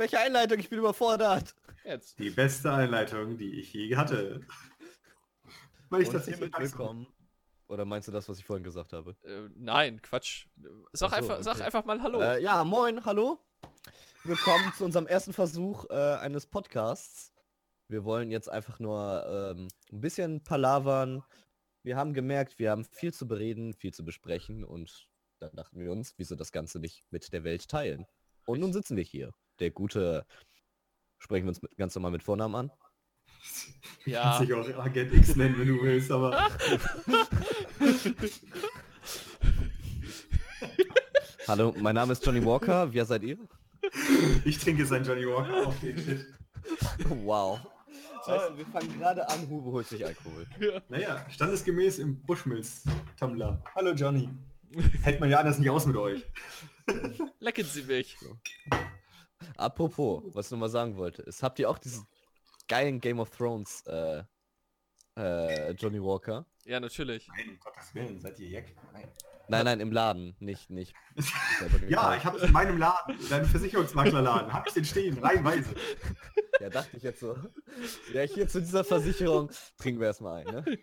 Welche Einleitung? Ich bin überfordert. Jetzt. Die beste Einleitung, die ich je hatte. Weil ich Und das nicht hiermit willkommen. Oder meinst du das, was ich vorhin gesagt habe? Äh, nein, Quatsch. Sag, so, einfach, sag okay. einfach mal Hallo. Äh, ja, moin, hallo. Willkommen zu unserem ersten Versuch äh, eines Podcasts. Wir wollen jetzt einfach nur ähm, ein bisschen palavern. Wir haben gemerkt, wir haben viel zu bereden, viel zu besprechen und dann dachten wir uns, wieso das Ganze nicht mit der Welt teilen. Und nun sitzen wir hier. Der gute, sprechen wir uns mit, ganz normal mit Vornamen an. ja. Kannst dich auch Agent X nennen, wenn du willst, aber Hallo, mein Name ist Johnny Walker. Wer seid ihr? ich trinke sein Johnny Walker auf den Shit. Wow. Weißt du, wir fangen gerade an, Hube holt sich Alkohol. Naja, standesgemäß im Bushmills-Tumbler. Hallo Johnny. Hält man ja anders nicht aus mit euch. Lecken Sie mich. Apropos, was ich noch mal sagen wollte, ist, habt ihr auch diesen geilen Game of Thrones äh, äh, Johnny Walker? Ja, natürlich. Nein, um Gottes Willen, seid ihr Jack? Nein. Nein, nein, im Laden, nicht, nicht. Ja, ich habe es in meinem Laden, in deinem Versicherungsmaklerladen, habe ich den stehen, reihenweise. Ja, dachte ich jetzt so. Ja, hier zu dieser Versicherung trinken wir erstmal ein, ne?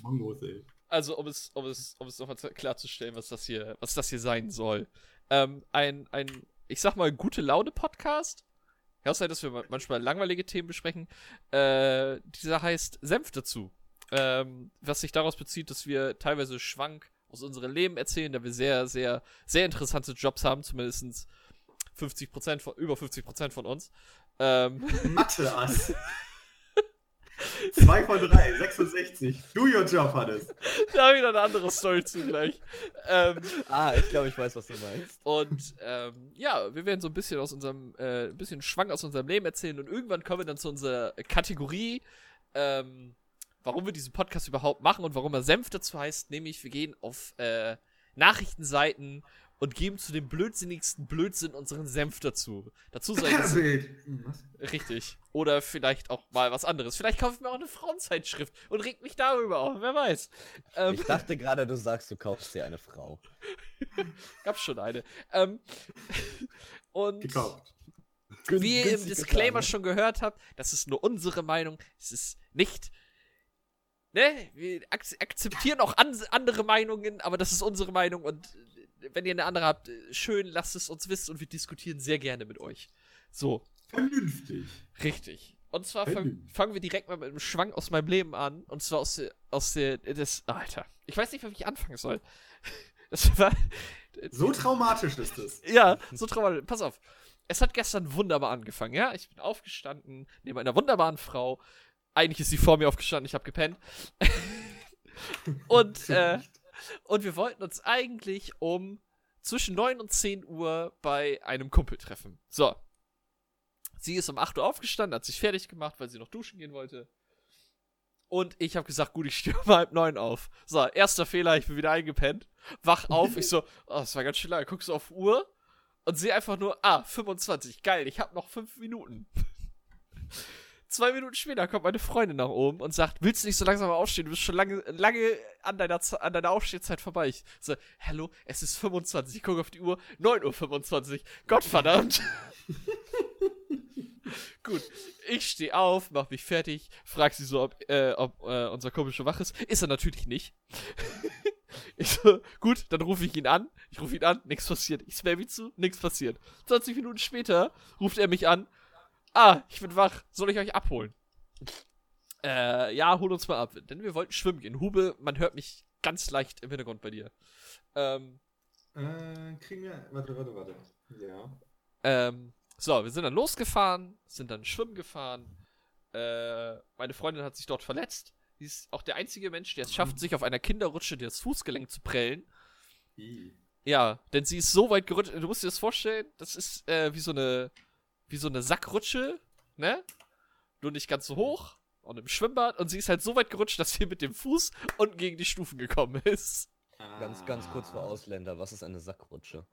Mongos, ey. Also, um es, um es, um es nochmal klarzustellen, was das hier, was das hier sein soll. Ähm, ein, ein, ich sag mal, gute Laune-Podcast. Außer, dass wir ma- manchmal langweilige Themen besprechen. Äh, dieser heißt Senf dazu. Ähm, was sich daraus bezieht, dass wir teilweise Schwank aus unserem Leben erzählen, da wir sehr, sehr, sehr interessante Jobs haben, zumindest 50%, von, über 50% von uns. Ähm, Mathe-Ass. 2 von 3, 66. Do your job, Hannes. da habe ich noch eine andere Story zu gleich. Ähm, Ah, ich glaube, ich weiß, was du meinst. Und ähm, ja, wir werden so ein bisschen aus unserem, äh, ein bisschen Schwank aus unserem Leben erzählen und irgendwann kommen wir dann zu unserer Kategorie, ähm, warum wir diesen Podcast überhaupt machen und warum er Senf dazu heißt, nämlich wir gehen auf äh, Nachrichtenseiten und geben zu dem blödsinnigsten Blödsinn unseren Senf dazu. Dazu sei das Hm, richtig. Oder vielleicht auch mal was anderes. Vielleicht kaufe ich mir auch eine Frauenzeitschrift und reg mich darüber auf, wer weiß. Ähm, Ich dachte gerade, du sagst, du kaufst dir eine Frau. gab schon eine. Ähm, und Gekauft. Wie ihr im Disclaimer getan, schon gehört habt, das ist nur unsere Meinung. Es ist nicht. Ne? Wir ak akzeptieren auch an andere Meinungen, aber das ist unsere Meinung und wenn ihr eine andere habt, äh, schön, lasst es uns wissen und wir diskutieren sehr gerne mit euch. So, Vernünftig. richtig. Und zwar fang, fangen wir direkt mal mit einem Schwank aus meinem Leben an. Und zwar aus der, aus der, des, Alter. Ich weiß nicht, wie ich anfangen soll. Das war, So traumatisch ist es. ja, so traurig. Pass auf. Es hat gestern wunderbar angefangen, ja? Ich bin aufgestanden, neben einer wunderbaren Frau. Eigentlich ist sie vor mir aufgestanden, ich habe gepennt. und, äh, und wir wollten uns eigentlich um zwischen 9 und 10 Uhr bei einem Kumpel treffen. So. Sie ist um 8 Uhr aufgestanden, hat sich fertig gemacht, weil sie noch duschen gehen wollte. Und ich habe gesagt, gut, ich stehe um halb neun auf. So, erster Fehler, ich bin wieder eingepennt. Wach auf, ich so, oh, das war ganz schön lange. Guckst du auf Uhr und sehe einfach nur, ah, 25, geil, ich habe noch fünf Minuten. Zwei Minuten später kommt meine Freundin nach oben und sagt, willst du nicht so langsam aufstehen? Du bist schon lange, lange an deiner, an deiner Aufstehzeit vorbei. Ich so, hallo, es ist 25. Ich gucke auf die Uhr, 9.25 Uhr. Gottverdammt. Gut, ich stehe auf, mach mich fertig, frag sie so, ob, äh, ob äh, unser schon wach ist. Ist er natürlich nicht. ich so, gut, dann rufe ich ihn an. Ich rufe ihn an, nichts passiert. Ich spam ihn zu, nichts passiert. 20 Minuten später ruft er mich an. Ah, ich bin wach. Soll ich euch abholen? Äh, ja, hol uns mal ab. Denn wir wollten schwimmen gehen. Hube, man hört mich ganz leicht im Hintergrund bei dir. Ähm, Äh, kriegen wir. Warte, warte, warte. Ja. Ähm, so, wir sind dann losgefahren, sind dann schwimmen gefahren. Äh, meine Freundin hat sich dort verletzt. Sie ist auch der einzige Mensch, der es schafft, sich auf einer Kinderrutsche das Fußgelenk zu prellen. I. Ja, denn sie ist so weit gerutscht. Du musst dir das vorstellen, das ist äh, wie so eine wie so eine Sackrutsche, ne? Nur nicht ganz so hoch und im Schwimmbad und sie ist halt so weit gerutscht, dass sie mit dem Fuß unten gegen die Stufen gekommen ist. Ganz, ganz kurz vor Ausländer, was ist eine Sackrutsche?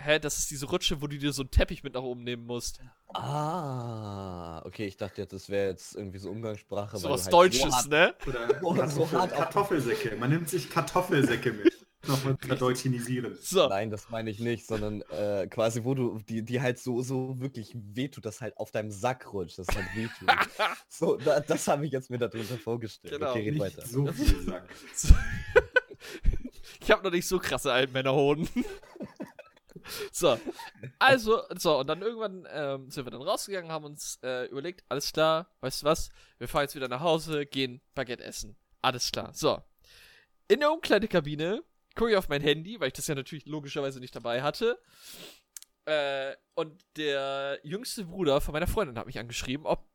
Hä, das ist diese Rutsche, wo du dir so einen Teppich mit nach oben nehmen musst. Ah, okay, ich dachte jetzt, das wäre jetzt irgendwie so Umgangssprache. So weil was halt Deutsches, so hart- ne? Oder Oh, so hart Kartoffelsäcke. Man nimmt sich Kartoffelsäcke mit. Nochmal verdeutschinisieren. So. Nein, das meine ich nicht, sondern äh, quasi, wo du, die, die halt so, so wirklich wehtut, dass halt auf deinem Sack rutscht, das halt wehtut. so, da, das habe ich jetzt mir darunter vorgestellt. Genau. Okay, red weiter. so viel Sack. Ich habe noch nicht so krasse Altmännerhoden. so, also, so, und dann irgendwann ähm, sind wir dann rausgegangen, haben uns äh, überlegt, alles klar, weißt du was, wir fahren jetzt wieder nach Hause, gehen Baguette essen. Alles klar, so. In der Umkleidekabine gucke ich auf mein Handy, weil ich das ja natürlich logischerweise nicht dabei hatte. Äh, und der jüngste Bruder von meiner Freundin hat mich angeschrieben, ob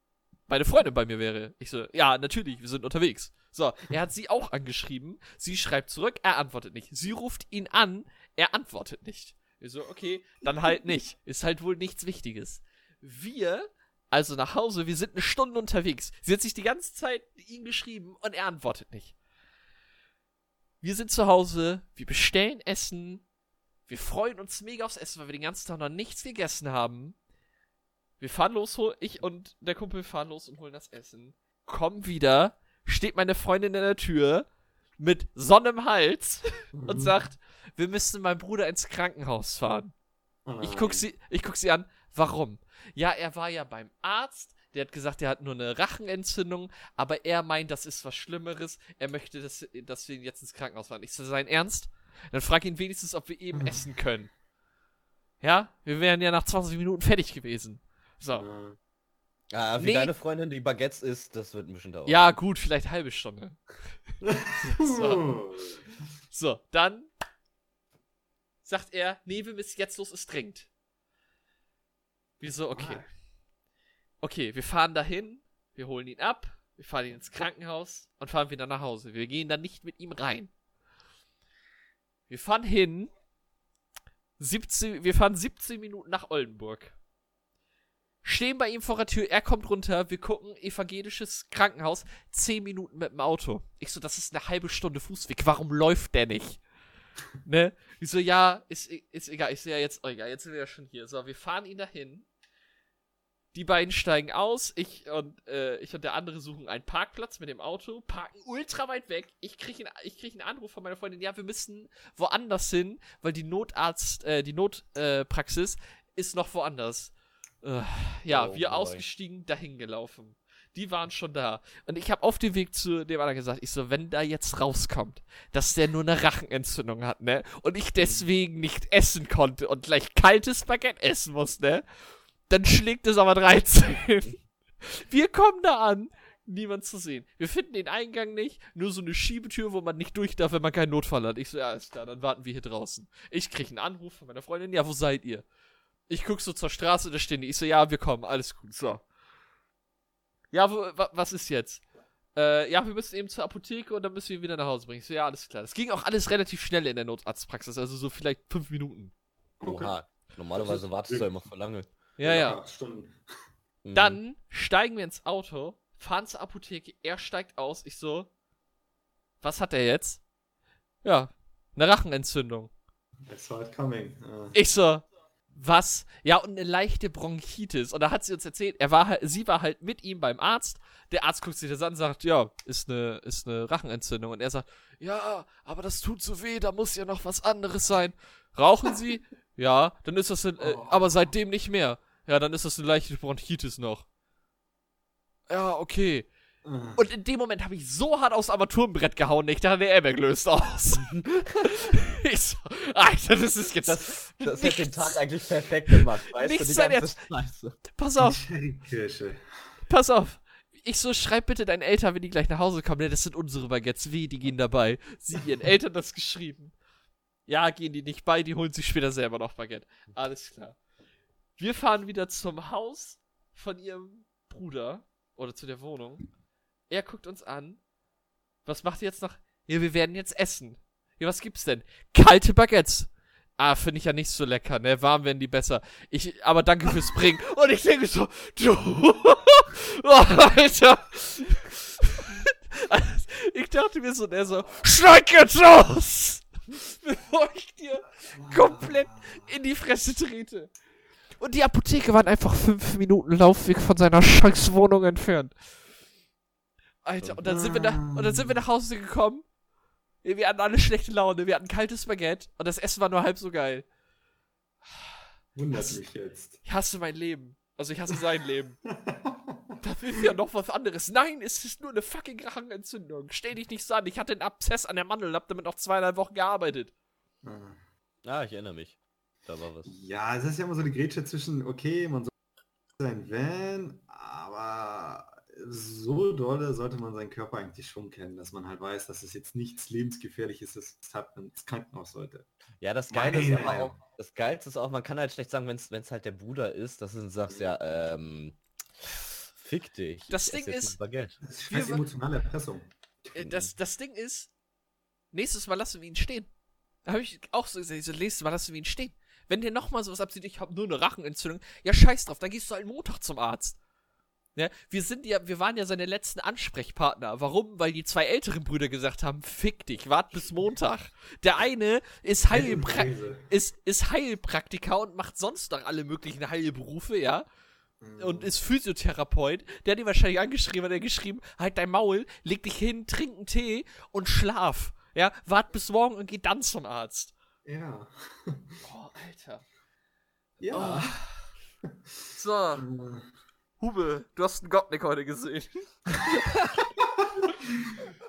meine Freundin bei mir wäre. Ich so, ja, natürlich, wir sind unterwegs. So, er hat sie auch angeschrieben. Sie schreibt zurück, er antwortet nicht. Sie ruft ihn an, er antwortet nicht. Ich so, okay, dann halt nicht. Ist halt wohl nichts Wichtiges. Wir, also nach Hause, wir sind eine Stunde unterwegs. Sie hat sich die ganze Zeit ihm geschrieben und er antwortet nicht. Wir sind zu Hause, wir bestellen Essen, wir freuen uns mega aufs Essen, weil wir den ganzen Tag noch nichts gegessen haben. Wir fahren los, ich und der Kumpel fahren los und holen das Essen. Kommen wieder, steht meine Freundin in der Tür mit Sonne im Hals und sagt, wir müssen meinen Bruder ins Krankenhaus fahren. Ich guck sie, ich guck sie an, warum? Ja, er war ja beim Arzt, der hat gesagt, er hat nur eine Rachenentzündung, aber er meint, das ist was Schlimmeres. Er möchte, dass, dass wir ihn jetzt ins Krankenhaus fahren. Ich so, sein Ernst? Dann frag ihn wenigstens, ob wir eben essen können. Ja, wir wären ja nach 20 Minuten fertig gewesen. So. Ah, wie Nee. deine Freundin die Baguettes isst, das wird ein bisschen dauern. Ja, gut, vielleicht halbe Stunde. So. So, dann sagt er, nee, wir müssen jetzt los, es dringend. Wieso? Okay. Okay, wir fahren dahin, wir holen ihn ab, wir fahren ihn ins Krankenhaus und fahren wieder nach Hause. Wir gehen dann nicht mit ihm rein. Wir fahren hin, 17, wir fahren 17 Minuten nach Oldenburg. Stehen bei ihm vor der Tür, er kommt runter, wir gucken, evangelisches Krankenhaus, 10 Minuten mit dem Auto. Ich so, das ist eine halbe Stunde Fußweg, warum läuft der nicht? Ne? Ich so, ja, ist, ist egal, ich so, ja, jetzt, oh, egal, jetzt sind wir ja schon hier. So, wir fahren ihn dahin. Die beiden steigen aus, ich und, äh, ich und der andere suchen einen Parkplatz mit dem Auto, parken ultra weit weg. Ich krieg, einen, krieg einen Anruf von meiner Freundin, ja, wir müssen woanders hin, weil die Notarzt, äh, die Notpraxis äh, ist noch woanders. Äh, ja, Oh wir boy. ausgestiegen, dahin gelaufen. Die waren schon da. Und ich habe auf dem Weg zu dem anderen gesagt, ich so, wenn da jetzt rauskommt, dass der nur eine Rachenentzündung hat, ne? Und ich deswegen nicht essen konnte und gleich kaltes Baguette essen muss, ne? Dann schlägt es aber 13. Wir kommen da an, niemand zu sehen. Wir finden den Eingang nicht, nur so eine Schiebetür, wo man nicht durch darf, wenn man keinen Notfall hat. Ich so, ja, ist klar, dann warten wir hier draußen. Ich krieg einen Anruf von meiner Freundin, ja, wo seid ihr? Ich guck so zur Straße, da stehen die. Ich so, ja, wir kommen, alles gut, so. Ja, wo, wa, was ist jetzt? Äh, ja, wir müssen eben zur Apotheke und dann müssen wir ihn wieder nach Hause bringen. Ich so, ja, alles klar. Das ging auch alles relativ schnell in der Notarztpraxis, also so vielleicht fünf Minuten. Oha. Normalerweise wartest du ja immer vor lange. Ja, ja. Stunden. Mhm. Dann steigen wir ins Auto, fahren zur Apotheke, er steigt aus, ich so, was hat er jetzt? Ja, eine Rachenentzündung. I saw it coming. Ah. Ich so, was? Ja, und eine leichte Bronchitis. Und da hat sie uns erzählt, er war halt, sie war halt mit ihm beim Arzt. Der Arzt guckt sich das an und sagt, ja, ist eine, ist eine Rachenentzündung. Und er sagt, ja, aber das tut so weh, da muss ja noch was anderes sein. Rauchen Sie? ja, dann ist das, äh, aber seitdem nicht mehr. Ja, dann ist das eine leichte Bronchitis noch. Ja, okay. Ah. Und in dem Moment habe ich so hart aufs Armaturenbrett gehauen, ich dachte, der Airbag löst aus. ich so, Alter, das ist jetzt. Das, das hätte den. Tag eigentlich perfekt gemacht, weißt Nichts du? Die ganze Scheiße. Pass auf, Cherrykirsche. pass auf. Ich so, schreib bitte deinen Eltern, wenn die gleich nach Hause kommen, ne, das sind unsere Baguettes, wie, die gehen dabei. Sie ihren Eltern das geschrieben. Ja, gehen die nicht bei, die holen sich später selber noch Baguette. Alles klar. Wir fahren wieder zum Haus von ihrem Bruder oder zu der Wohnung. Er guckt uns an. Was macht ihr jetzt noch? Ja, wir werden jetzt essen. Ja, was gibt's denn? Kalte Baguettes. Ah, finde ich ja nicht so lecker, ne? Warm werden die besser. Ich, aber danke fürs Bringen. Und ich denke so, du, oh, Alter. Ich dachte mir so, der so, schneid jetzt los! Bevor ich dir komplett in die Fresse trete. Und die Apotheke waren einfach fünf Minuten Laufweg von seiner scheiß Wohnung entfernt. Alter, und dann sind wir nach, und dann sind wir nach Hause gekommen. Wir hatten alle schlechte Laune, wir hatten kaltes Baguette und das Essen war nur halb so geil. Wundert Was? mich jetzt. Ich hasse mein Leben. Also ich hasse sein Leben. Da will ja noch was anderes. Nein, es ist nur eine fucking Rachenentzündung. Stell dich nicht so an. Ich hatte einen Abszess an der Mandel und hab damit noch zweieinhalb Wochen gearbeitet. Ah, ich erinnere mich. Da war was. Ja, es ist ja immer so eine Grätsche zwischen, okay, man soll sein Van, aber so dolle sollte man seinen Körper eigentlich schon kennen, dass man halt weiß, dass es jetzt nichts lebensgefährliches ist, weshalb man ins Krankenhaus sollte. Ja, das Geile ist aber Meinung. auch, das Geilste ist auch, man kann halt schlecht sagen, wenn es halt der Bruder ist, dass du sagst, ja, ähm, fick dich. Das Ding ist-. Das ist emotionale Erpressung. Äh, Das, das Ding ist, nächstes Mal lassen wir ihn stehen. Da habe ich auch so gesagt, so, nächstes Mal lassen wir ihn stehen. Wenn dir nochmal sowas abzieht, ich habe nur eine Rachenentzündung, ja scheiß drauf, dann gehst du halt Montag zum Arzt. Ja, wir sind ja, wir waren ja seine letzten Ansprechpartner. Warum? Weil die zwei älteren Brüder gesagt haben, fick dich, wart bis Montag. Der eine ist, Heilpra ist, ist Heilpraktiker und macht sonst noch alle möglichen Heilberufe, ja. und ist Physiotherapeut, der hat ihn wahrscheinlich angeschrieben, hat er geschrieben, halt dein Maul, leg dich hin, trink einen Tee und schlaf. Ja, wart bis morgen und geh dann zum Arzt. Ja. Oh, Alter. Ja. So, Hube, du hast einen Gottnick heute gesehen.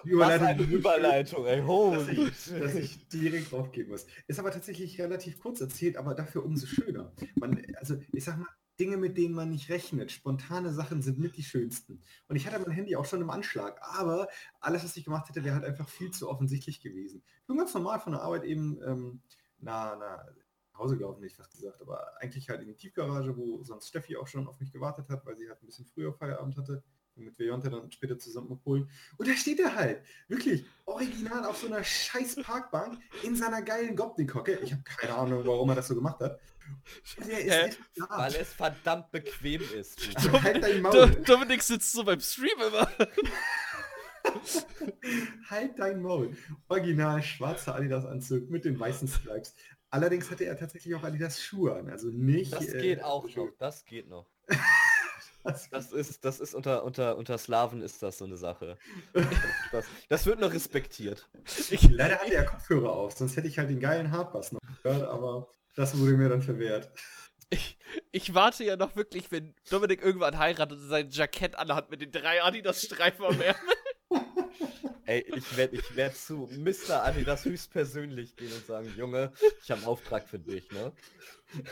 Die Überleitung, eine Überleitung, ey, dass holy ich, dass ich direkt draufgehen muss. Ist aber tatsächlich relativ kurz erzählt, aber dafür umso schöner. Man, also ich sag mal, Dinge, mit denen man nicht rechnet, spontane Sachen sind mit die schönsten. Und ich hatte mein Handy auch schon im Anschlag, aber alles, was ich gemacht hätte, wäre halt einfach viel zu offensichtlich gewesen. Ich bin ganz normal von der Arbeit eben ähm, na, na, nach Hause gelaufen, ich fast gesagt, aber eigentlich halt in die Tiefgarage, wo sonst Steffi auch schon auf mich gewartet hat, weil sie halt ein bisschen früher Feierabend hatte, damit wir Jonte dann später zusammen abholen. Und da steht er halt, wirklich, original auf so einer scheiß Parkbank in seiner geilen Gopnik-Hocke. Ich habe keine Ahnung, warum er das so gemacht hat. Da. Weil es verdammt bequem ist. du. Also halt dein Maul. Dominik sitzt so beim Stream immer. halt dein Maul. Original schwarzer Adidas-Anzug mit den weißen Stripes. Allerdings hatte er tatsächlich auch Adidas Schuhe an, also nicht. Das äh, geht auch noch, das geht noch. Das, ist, das ist unter, unter, unter Slaven ist das so eine Sache. Das, das wird noch respektiert. Ich, leider hatte er Kopfhörer auf, sonst hätte ich halt den geilen Hardbass noch gehört, aber das wurde mir dann verwehrt. ich, ich warte ja noch wirklich, wenn Dominik irgendwann heiratet und sein Jackett anhat mit den drei Adidas-Streifen am Ärmel. Ey, ich werde ich werd zu Mr. Adidas höchstpersönlich gehen und sagen, Junge, ich habe einen Auftrag für dich, ne?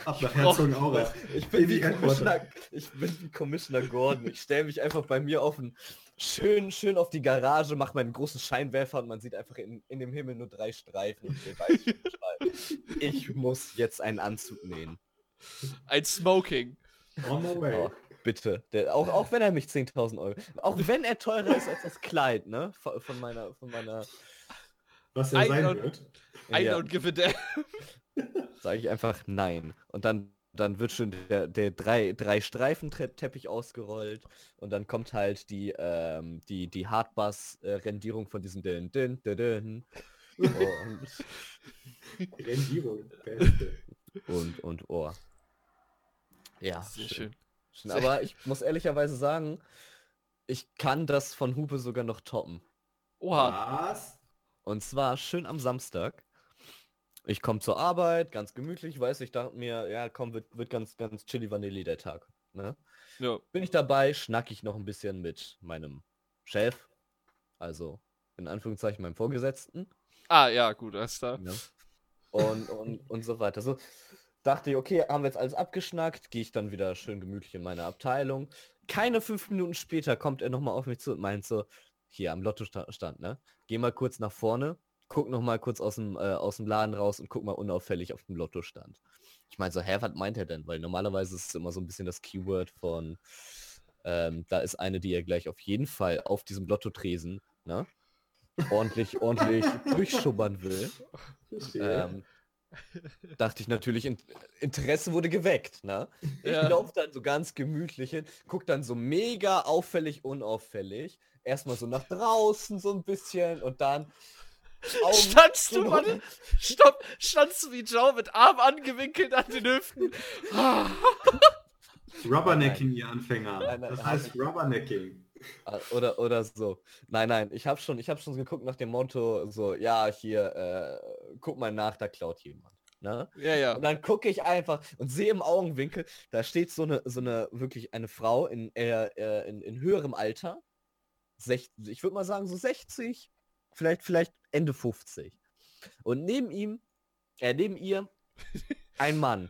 Ab nach brauch- Herzogenaurach. Ich bin, wie. Commissioner, ich bin wie Commissioner Gordon. Ich stelle mich einfach bei mir auf einen schön, schön auf die Garage, mache meinen großen Scheinwerfer und man sieht einfach in, in dem Himmel nur drei Streifen. Ich muss jetzt einen Anzug nähen. Ein Smoking. On my way. Oh, bitte. Der, auch, auch wenn er mich 10.000 Euro. Auch wenn er teurer ist als das Kleid, ne? Von, von meiner, von meiner. Was er I sein wird. I Ja, don't give a damn. sage ich einfach nein. Und dann, dann wird schon der, der drei, drei Streifen-Teppich ausgerollt und dann kommt halt die, ähm, die, die Hardbass-Rendierung von diesem Dün, Dün, Dün, Dün. Und, Rendierung. Beste. und, und Ohr. Ja, Sehr schön. schön. Aber ich muss ehrlicherweise sagen, ich kann das von Hupe sogar noch toppen. Oha. Was? Und zwar schön am Samstag. Ich komme zur Arbeit, ganz gemütlich, weiß ich, dachte mir, ja komm, wird, wird ganz, ganz chilly vanilli der Tag. Ne? Ja. Bin ich dabei, schnack ich noch ein bisschen mit meinem Chef, also in Anführungszeichen meinem Vorgesetzten. Ah, ja, gut, alles klar. Ne? Und, und, und so weiter. So dachte ich, okay, haben wir jetzt alles abgeschnackt, gehe ich dann wieder schön gemütlich in meine Abteilung. Keine fünf Minuten später kommt er nochmal auf mich zu und meint so, hier am Lottostand, ne? Geh mal kurz nach vorne, guck noch mal kurz aus dem, äh, aus dem Laden raus und guck mal unauffällig auf dem Lottostand. Ich meine so, hä, was meint er denn? Weil normalerweise ist es immer so ein bisschen das Keyword von, ähm, da ist eine, die er gleich auf jeden Fall auf diesem Lottotresen, ne? Ordentlich, ordentlich durchschubbern will. Ähm, dachte ich natürlich, in, Interesse wurde geweckt, ne? Ich Ja. laufe dann so ganz gemütlich hin, guck dann so mega auffällig, unauffällig. Erstmal so nach draußen so ein bisschen und dann Augen Standst du, warte, stopp, standst du wie Joe mit Arm angewinkelt an den Hüften? Rubbernecking, ihr Anfänger. Nein, nein, das nein. heißt Rubbernecking. Ah, Oder, oder so. Nein, nein, ich habe schon, ich hab schon geguckt nach dem Motto, so, ja, hier, äh, guck mal nach, da klaut jemand. Ne? Ja, ja. Und dann gucke ich einfach und sehe im Augenwinkel, da steht so eine, so eine, wirklich eine Frau in, äh, äh, in, in höherem Alter. Sech, ich würde mal sagen so 60, vielleicht, vielleicht Ende 50. Und neben ihm, äh, neben ihr, ein Mann.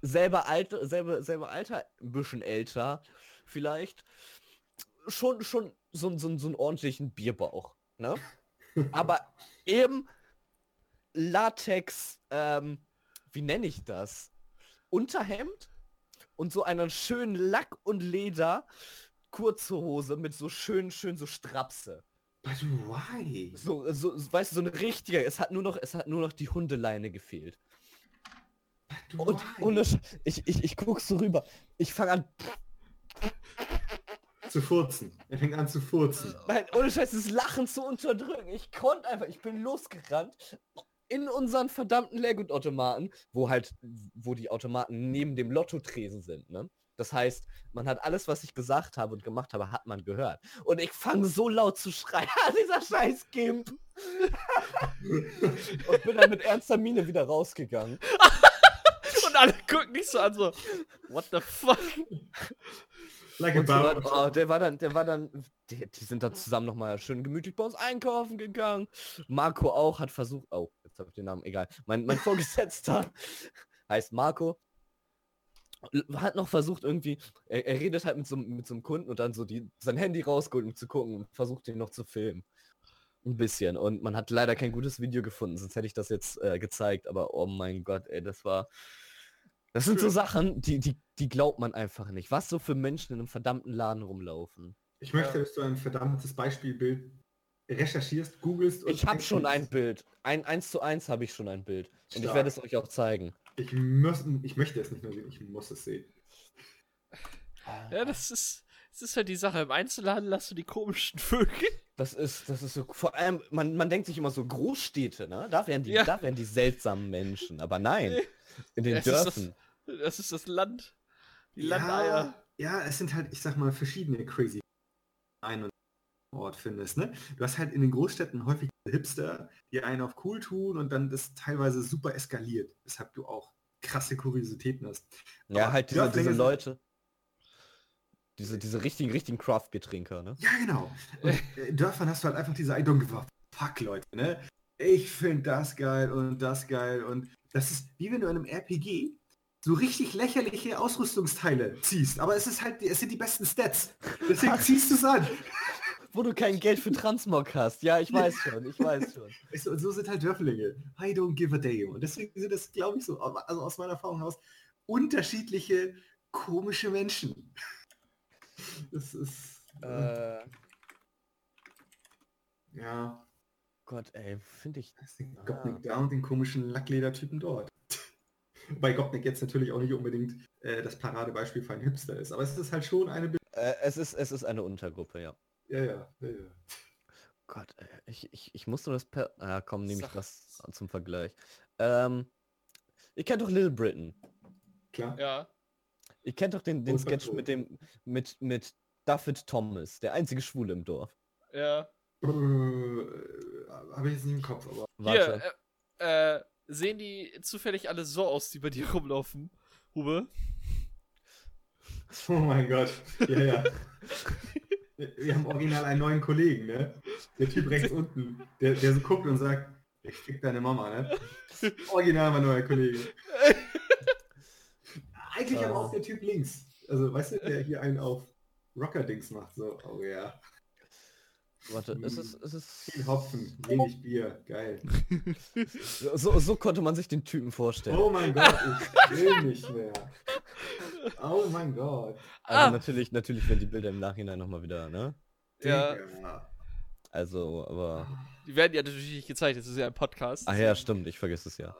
Selber Alter, selber, selber Alter, ein bisschen älter, vielleicht. Schon, schon so, so, so einen ordentlichen Bierbauch. Ne? Aber eben Latex, ähm, wie nenne ich das? Unterhemd und so einen schönen Lack und Leder kurze Hose mit so schön, schön so Strapse. But why? So, so, weißt du, so eine richtige, es hat nur noch, es hat nur noch die Hundeleine gefehlt. Und, es- ich, ich, ich guck so rüber. Ich fange an, zu furzen. Er fängt an zu furzen. nein, ohne Scheiß, das Lachen zu unterdrücken. Ich konnte einfach, ich bin losgerannt in unseren verdammten Legut-Automaten, wo halt, wo die Automaten neben dem Lottotresen sind, ne? Das heißt, man hat alles, was ich gesagt habe und gemacht habe, hat man gehört. Und ich fange so laut zu schreien, "Ah, dieser scheiß Gimp. und bin dann mit ernster Miene wieder rausgegangen. Und alle gucken dich so an, so, what the fuck? Like Und der war, oh, der war dann, der war dann, die, die sind dann zusammen nochmal schön gemütlich bei uns einkaufen gegangen. Marco auch hat versucht, oh, jetzt habe ich den Namen, egal. Mein, mein Vorgesetzter heißt Marco. Hat noch versucht irgendwie, er, er redet halt mit so, mit so einem Kunden und dann so die, sein Handy rausgeholt, um zu gucken und versucht den noch zu filmen. Ein bisschen. Und man hat leider kein gutes Video gefunden, sonst hätte ich das jetzt äh, gezeigt. Aber oh mein Gott, ey, das war. Das sind so Sachen, die, die, die glaubt man einfach nicht. Was so für Menschen in einem verdammten Laden rumlaufen. Ich möchte, dass du ein verdammtes Beispielbild recherchierst, googelst Ich habe schon ein. Bild. Ein 1 zu 1 habe ich schon ein Bild. Und ich werde es euch auch zeigen. Ich, muss, ich möchte es nicht nur sehen, ich muss es sehen. Ja, das ist, das ist halt die Sache. Im Einzelladen lass du die komischen Vögel. Das ist, das ist so, vor allem, man, man denkt sich immer so Großstädte, ne? Da wären die, Ja. da wären die seltsamen Menschen. Aber nein, in den das- Dörfern. Das ist das Land. Die Landeier. Ja, ja, es sind halt, ich sag mal, verschiedene crazy ein und Ort findest, ne? Du hast halt in den Großstädten häufig Hipster, die einen auf cool tun und dann das teilweise super eskaliert, weshalb du auch krasse Kuriositäten hast. Ja, Aber halt diese, diese Leute. Diese, diese richtigen, richtigen Craft-Bier-Trinker, ne? Ja, genau. Und äh, in Dörfern hast du halt einfach diese give a fuck, Leute, ne? Ich finde das geil und das geil und das ist wie wenn du in einem RPG so richtig lächerliche Ausrüstungsteile ziehst, aber es ist halt, es sind die besten Stats. Deswegen ziehst du es an. Wo du kein Geld für Transmog hast. Ja, ich weiß schon, ich weiß schon. Und so sind halt Dörflinge. I don't give a damn. Und deswegen sind das, glaube ich, so, also aus meiner Erfahrung heraus, unterschiedliche, komische Menschen. Das ist, äh, Äh, ja, Gott, ey, finde ich. das ist den Ah. Gopnik da und den komischen Lackledertypen dort. Wobei Gopnik jetzt natürlich auch nicht unbedingt äh, das Paradebeispiel für einen Hipster ist, aber es ist halt schon eine... Be Äh, es, ist, es ist eine Untergruppe, ja. ja, ja, ja, ja. Gott, ey, ich, ich, ich musste das per. Ah, komm, nehme ich das zum Vergleich. Ähm, ihr kennt doch Little Britain. Klar. Ja. Ihr kennt doch den, den Sketch mit dem mit mit David Thomas, der einzige Schwule im Dorf. Ja. Äh, Habe ich jetzt nicht im Kopf, aber... Hier, äh, äh, sehen die zufällig alle so aus, die bei dir rumlaufen, Hube? Oh mein Gott. Ja, ja. Wir haben original einen neuen Kollegen, ne? Der Typ rechts unten, der, der so guckt und sagt, ich fick deine Mama, ne? Original mein neuer Kollege. Eigentlich aber auch der Typ links. Also, weißt du, der hier einen auf Rocker-Dings macht. So, oh ja. Warte, es ist, es ist Viel Hopfen, wenig Bier. Geil. so, so konnte man sich den Typen vorstellen. Oh mein Gott, ich will nicht mehr. Oh mein Gott. Also Ah. natürlich, natürlich werden die Bilder im Nachhinein nochmal wieder, ne? Ja. Also, aber. Die werden ja natürlich nicht gezeigt, das ist ja ein Podcast. Ach ja, stimmt, ich vergesse es ja.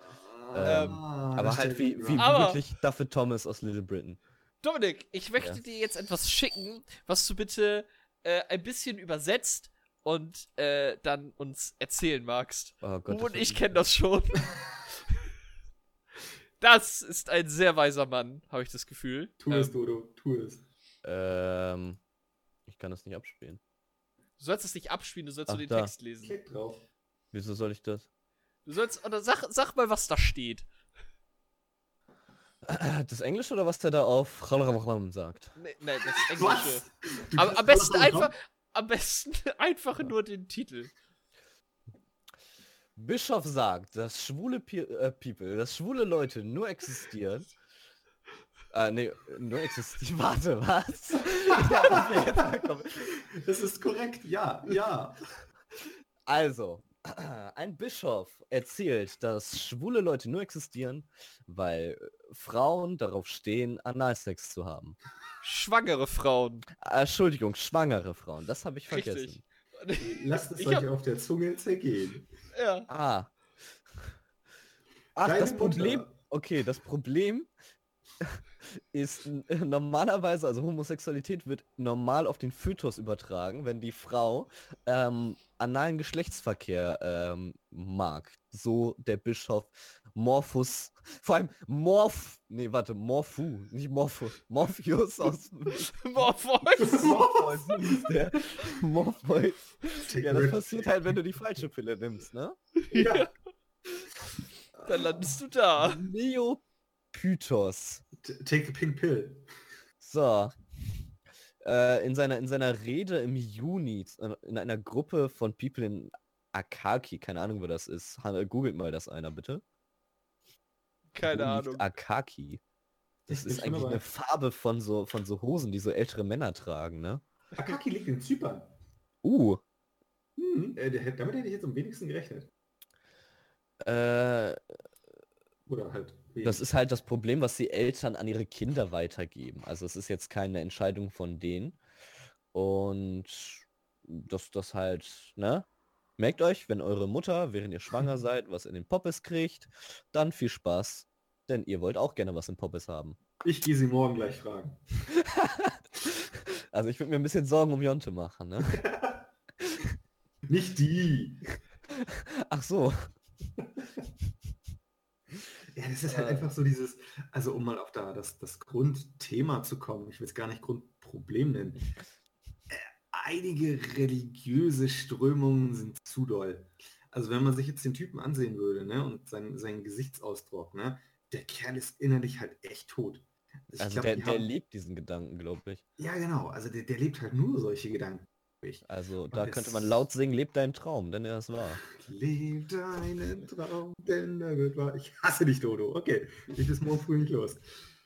Ähm, Ah, aber das halt wie, wie, Aber- wirklich David Thomas aus Little Britain. Dominik, ich möchte Ja. dir jetzt etwas schicken, was du bitte äh, ein bisschen übersetzt und äh, dann uns erzählen magst. Oh Gott, Du und ich kennen das schon. das ist ein sehr weiser Mann, habe ich das Gefühl. Tu Ähm, es, Dodo, tu es. Ähm, Ich kann das nicht abspielen. Du sollst es nicht abspielen, du sollst Ach, nur den da. Text lesen. Klick drauf. Wieso soll ich das? Du sollst, oder sag, sag mal, was da steht. Das Englische oder was der da auf sagt? Nee, nee, das Englische. Was? Kannst am besten einfach, am besten einfach nur den Titel. Bischof sagt, dass schwule Pi äh, People, dass schwule Leute nur existieren. Äh, nee, nur existieren. Warte, was? ja. Das ist korrekt, ja, ja. Also, ein Bischof erzählt, dass schwule Leute nur existieren, weil Frauen darauf stehen, Analsex zu haben. Schwangere Frauen. Äh, Entschuldigung, schwangere Frauen, das habe ich vergessen. Richtig. Lasst es Ich euch hab- auf der Zunge zergehen. Ja. Ah. Ach, Deine das Problem. Mutter. Okay, das Problem ist normalerweise, also Homosexualität wird normal auf den Fötus übertragen, wenn die Frau ähm, analen Geschlechtsverkehr ähm, mag. So der Bischof Morphus, vor allem Morph, nee, warte, Morphu, nicht Morphus, Morpheus aus Morpheus. Morpheus, hieß der. Morpheus. Take Ja, das passiert halt, wenn du die falsche Pille nimmst, ne? Ja. Dann landest du da. Neopythos. Take the pink pill. So. Äh, in, seiner, in seiner Rede im Juni äh, in einer Gruppe von People in Akaki, keine Ahnung, wo das ist. Ha- Googelt mal das einer, bitte. Keine Ahnung. Akaki. Das ist eigentlich eine Farbe von so, von so Hosen, die so ältere Männer tragen, ne? Akaki liegt in Zypern. Uh. Hm, äh, damit hätte ich jetzt am wenigsten gerechnet. Äh, Oder halt. das ist halt das Problem, was die Eltern an ihre Kinder weitergeben. Also es ist jetzt keine Entscheidung von denen. Und dass das halt, ne? Merkt euch, wenn eure Mutter, während ihr schwanger seid, was in den Poppes kriegt, dann viel Spaß. Denn ihr wollt auch gerne was in Poppes haben. Ich gehe sie morgen gleich fragen. Also ich würde mir ein bisschen Sorgen um Jonte machen, ne? Nicht die. Ach so. Ja, das ist halt Äh. einfach so dieses, also um mal auf da das, das Grundthema zu kommen, ich will es gar nicht Grundproblem nennen. Einige religiöse Strömungen sind zu doll. Also wenn man sich jetzt den Typen ansehen würde, ne, und sein, seinen Gesichtsausdruck, ne, der Kerl ist innerlich halt echt tot. Ich Also glaub, der, der haben- liebt diesen Gedanken, glaube ich. Ja, genau, also der, der lebt halt nur solche Gedanken. Ich. Also da es- könnte man laut singen, lebt dein Traum, denn er ist wahr. Leb deinen Traum, denn er wird wahr. Ich hasse dich, Dodo. Okay, ich bis morgen früh nicht los.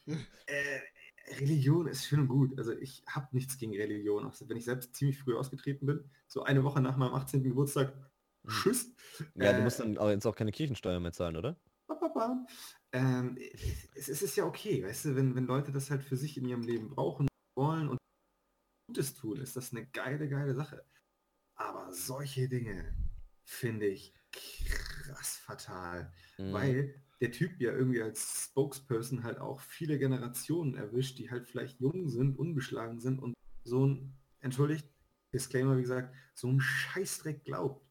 Äh, Religion ist schön und gut. Also ich habe nichts gegen Religion. Auch wenn ich selbst ziemlich früh ausgetreten bin, so eine Woche nach meinem 18. Geburtstag, Mhm. tschüss. Ja, du Äh, musst dann auch jetzt auch keine Kirchensteuer mehr zahlen, oder? Ähm, es, es ist ja okay, weißt du, wenn, wenn Leute das halt für sich in ihrem Leben brauchen wollen und Gutes tun, ist das eine geile, geile Sache. Aber solche Dinge finde ich krass fatal, Mhm. weil der Typ ja irgendwie als Spokesperson halt auch viele Generationen erwischt, die halt vielleicht jung sind, unbeschlagen sind und so ein, entschuldigt, Disclaimer wie gesagt, so ein Scheißdreck glaubt.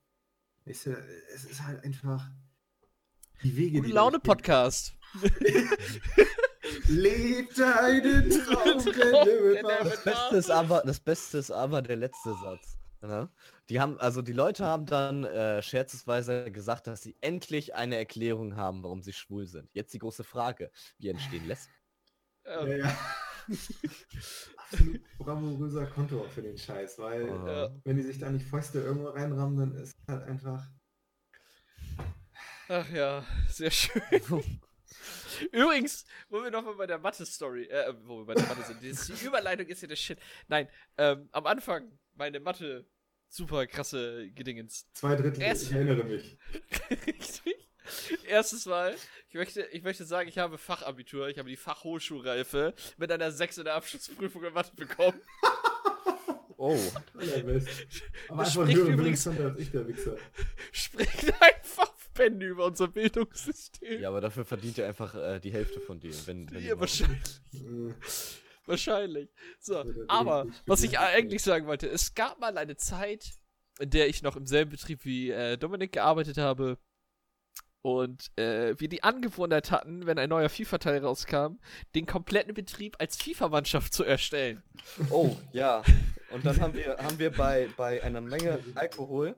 Weißt du, es ist halt einfach die Wege, Gute die Laune dadurch gehen. Podcast. Leb deinen Traum, wahr. Das Beste ist aber, das Beste ist aber der letzte Satz. Ne? Die haben, also die Leute haben dann äh, scherzesweise gesagt, dass sie endlich eine Erklärung haben, warum sie schwul sind. Jetzt die große Frage, wie entstehen Lesben? Ja, Ja. ja. Absolut bravouröser Kontor für den Scheiß, weil Äh, wenn die sich da nicht Fäuste irgendwo reinrammen, dann ist halt einfach... Ach ja, sehr schön. Übrigens, wo wir nochmal bei der Mathe-Story, äh, wo wir bei der Mathe sind, die, die Überleitung ist ja der Shit. Nein, ähm, am Anfang, meine Mathe, super krasse Gedingens. Zwei Drittel, Es- ich erinnere mich. Richtig. Erstes Mal, ich möchte, ich möchte sagen, ich habe Fachabitur, ich habe die Fachhochschulreife mit einer 6 in der Abschlussprüfung in Mathe bekommen. oh. Aber Das einfach spricht höher übrigens- als ich, der Wichser. Spricht einfach Bände über unser Bildungssystem. ja, aber dafür verdient ihr einfach äh, die Hälfte von dir. Wenn, wenn Ja, ihr wahrscheinlich. Wahrscheinlich. So, aber was ich eigentlich sagen wollte, es gab mal eine Zeit, in der ich noch im selben Betrieb wie äh, Dominik gearbeitet habe und äh, wir die Angewohnheit hatten, wenn ein neuer FIFA-Teil rauskam, den kompletten Betrieb als FIFA-Mannschaft zu erstellen. Oh, ja. Und dann haben wir, haben wir bei, bei einer Menge Alkohol